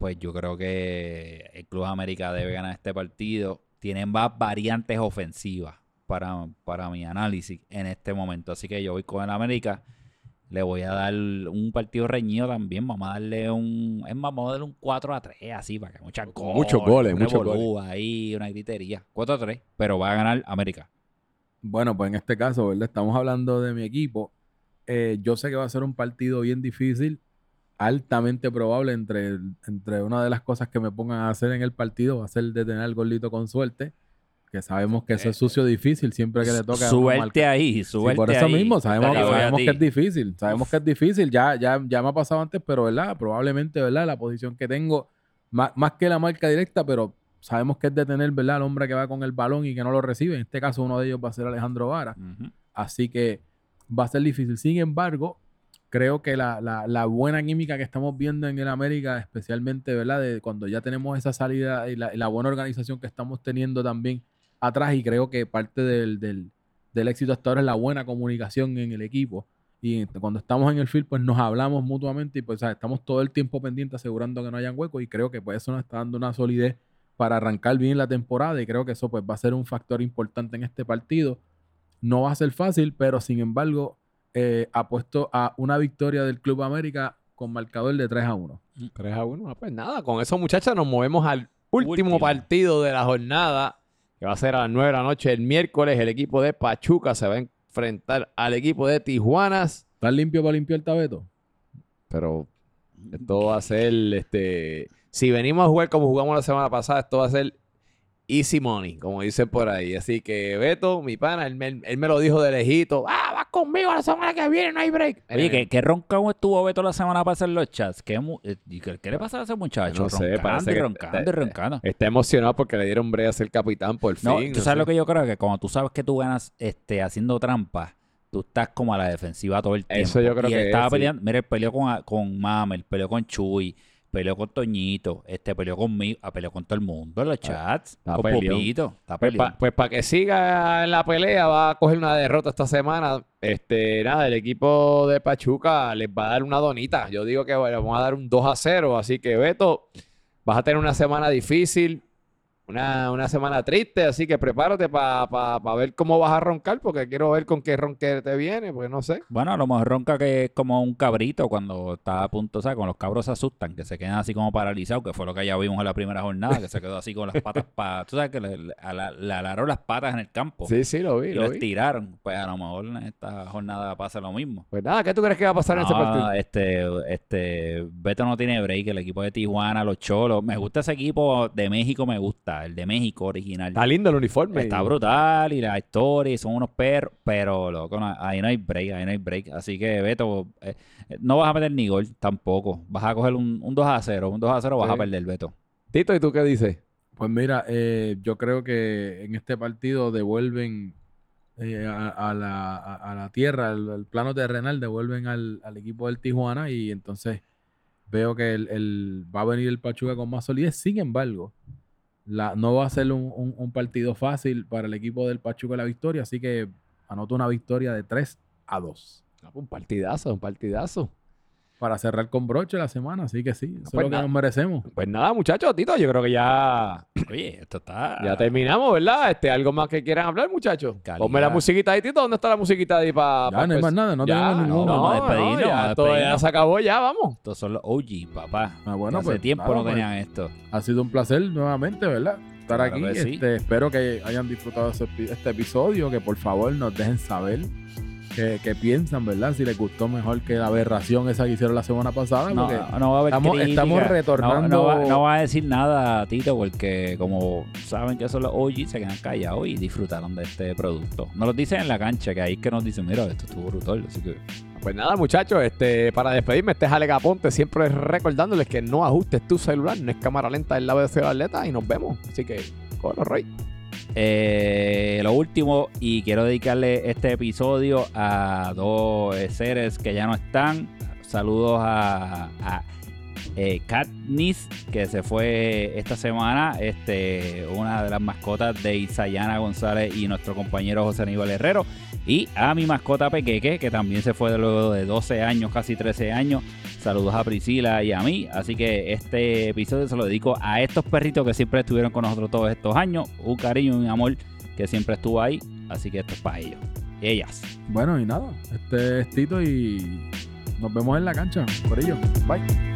pues yo creo que el Club América debe ganar este partido. Tienen más variantes ofensivas para, para mi análisis en este momento. Así que yo voy con el América. Le voy a dar un partido reñido también. Vamos a darle un. Es más, vamos a darle un 4 a 3, así, para que muchas Con muchos goles, muchos revolú ahí, una gritería. 4 a 3, pero va a ganar América. Bueno, pues en este caso, ¿verdad? Estamos hablando de mi equipo. Eh, yo sé que va a ser un partido bien difícil, altamente probable entre, entre una de las cosas que me pongan a hacer en el partido va a ser detener al gordito con suerte, que sabemos que eso es sucio difícil siempre que le toca Suerte ahí, Sí, suerte por eso ahí. mismo, sabemos, sabemos que es difícil, sabemos que es difícil, ya, ya, ya me ha pasado antes, pero ¿verdad? Probablemente, ¿verdad? La posición que tengo, más, más que la marca directa, pero sabemos que es detener, ¿verdad? Al hombre que va con el balón y que no lo recibe. En este caso, uno de ellos va a ser Alejandro Vara. Así que va a ser difícil. Sin embargo, creo que la, la- la buena química que estamos viendo en el América, especialmente, ¿verdad? De cuando ya tenemos esa salida y la, la buena organización que estamos teniendo también atrás, y creo que parte del, del- del éxito hasta ahora es la buena comunicación en el equipo. Y cuando estamos en el field, pues nos hablamos mutuamente y pues estamos todo el tiempo pendientes asegurando que no hayan huecos y creo que pues eso nos está dando una solidez para arrancar bien la temporada y creo que eso pues va a ser un factor importante en este partido. No va a ser fácil, pero sin embargo eh, apuesto a una victoria del Club América con marcador de 3 a 1. 3 a 1. Ah, Pues nada, con eso, muchachos, nos movemos al último, Último. partido de la jornada, que va a ser a las 9 de la noche el miércoles. El equipo de Pachuca se va a enfrentar al equipo de Tijuanas. ¿Estás limpio para limpiar el tabeto? Pero esto va a ser, este, si venimos a jugar como jugamos la semana pasada, esto va a ser easy money, como dicen por ahí. Así que Beto, mi pana, él me, él me lo dijo de lejito. Ah, vas conmigo la semana que viene, no hay break. Oye, Eh, ¿qué, qué roncón estuvo Beto la semana pasada en los chats? ¿Qué, eh, qué, qué le pasa a ese muchacho? No sé, roncando parece y que- roncando y roncando. Está emocionado porque le dieron break a ser capitán por fin. No, tú no sabes sé. lo que yo creo, que cuando tú sabes que tú ganas este, haciendo trampas, tú estás como a la defensiva todo el tiempo. Eso yo creo y él que estaba es, sí. peleando, mira, él peleó con, con Mamel, peleó con Chuy, peleó con Toñito, este, peleó conmigo, ah, peleó con todo el mundo en los chats, está con peleón. Popito, está Pues para que siga en la pelea, va a coger una derrota esta semana. Este, nada, el equipo de Pachuca les va a dar una donita. Yo digo que bueno, vamos a dar un 2 a 0. Así que, Beto, vas a tener una semana difícil, una, una semana triste. Así que prepárate para ver cómo vas a roncar, porque quiero ver con qué ronque te viene, porque no sé. Bueno, a lo mejor ronca que es como un cabrito cuando está a punto, o sea, cuando los cabros se asustan, que se quedan así como paralizados, que fue lo que ya vimos en la primera jornada, que se quedó así con las patas para, tú sabes que le, le, alaron las patas en el campo Sí, sí, lo vi, y lo lo estiraron. Pues a lo mejor en esta jornada pasa lo mismo. Pues nada, ¿qué tú crees que va a pasar en este No, partido? este, este, Beto no tiene break, el equipo de Tijuana, los Cholos. Me gusta ese equipo de México, me gusta, el de México original. Está lindo el uniforme. Está brutal y la historia y son unos perros, pero loco, no- ahí no hay break, ahí no hay break. Así que Beto, eh, eh, no vas a meter ni gol tampoco. Vas a coger un, un 2 a 0, un 2 a 0 vas Sí. a perder, Beto. Tito, ¿y tú qué dices? Pues mira, eh, yo creo que en este partido devuelven eh, a, a la, a- a la tierra, al, al plano terrenal, devuelven al, al equipo del Tijuana y entonces veo que el, el- va a venir el Pachuca con más solidez. Sin embargo, la, no va a ser un, un- partido fácil para el equipo del Pachuca la victoria, así que anoto una victoria de 3 a 2 Ah, pues Un partidazo, un partidazo. Para cerrar con broche la semana, así que sí, eso pues es lo que nada. nos merecemos. Pues nada, muchachos, Tito, yo creo que ya Oye, esto está. Ya terminamos, ¿verdad? Este, ¿Algo más que quieran hablar, muchachos? Calidad. Ponme la musiquita ahí, Tito. ¿Dónde está la musiquita ahí para...? Ya no hay más nada, no tenemos ninguno. no, vamos a despedirnos, ya, vamos a todo ya se acabó, ya, vamos. Estos son los OG, papá. Ah, bueno, Hace pues, tiempo no pues. tenían esto. Ha sido un placer nuevamente, ¿verdad? Estar Claro aquí. que sí. Este, espero que hayan disfrutado este episodio, que por favor nos dejen saber que, que piensan, ¿verdad? Si les gustó mejor que la aberración esa que hicieron la semana pasada. No, no va a haber estamos- crítica. estamos retornando- No, va, no va a decir nada, Tito, porque como saben que son los OG, se quedan callados y disfrutaron de este producto. Nos lo dicen en la cancha, que ahí es que nos dicen, mira, esto estuvo brutal. Así que Pues nada, muchachos, este, para despedirme, este es Alex Aponte, siempre recordándoles que no ajustes tu celular, no es cámara lenta, es la de atleta y nos vemos. Así que, corre, Roy. Eh, lo último, y quiero dedicarle este episodio a dos eh, seres que ya no están. Saludos a, a eh, Katniss, que se fue esta semana, este, una de las mascotas de Isayana González y nuestro compañero José Aníbal Herrero. Y a mi mascota Pequeque, que también se fue luego de 12 años, casi 13 años. Saludos a Priscila y a mí. Así que este episodio se lo dedico a estos perritos que siempre estuvieron con nosotros todos estos años. Un cariño y un amor que siempre estuvo ahí. Así que esto es para ellos. Ellas. Bueno, y nada, este es Tito y nos vemos en la cancha. Por ello, bye.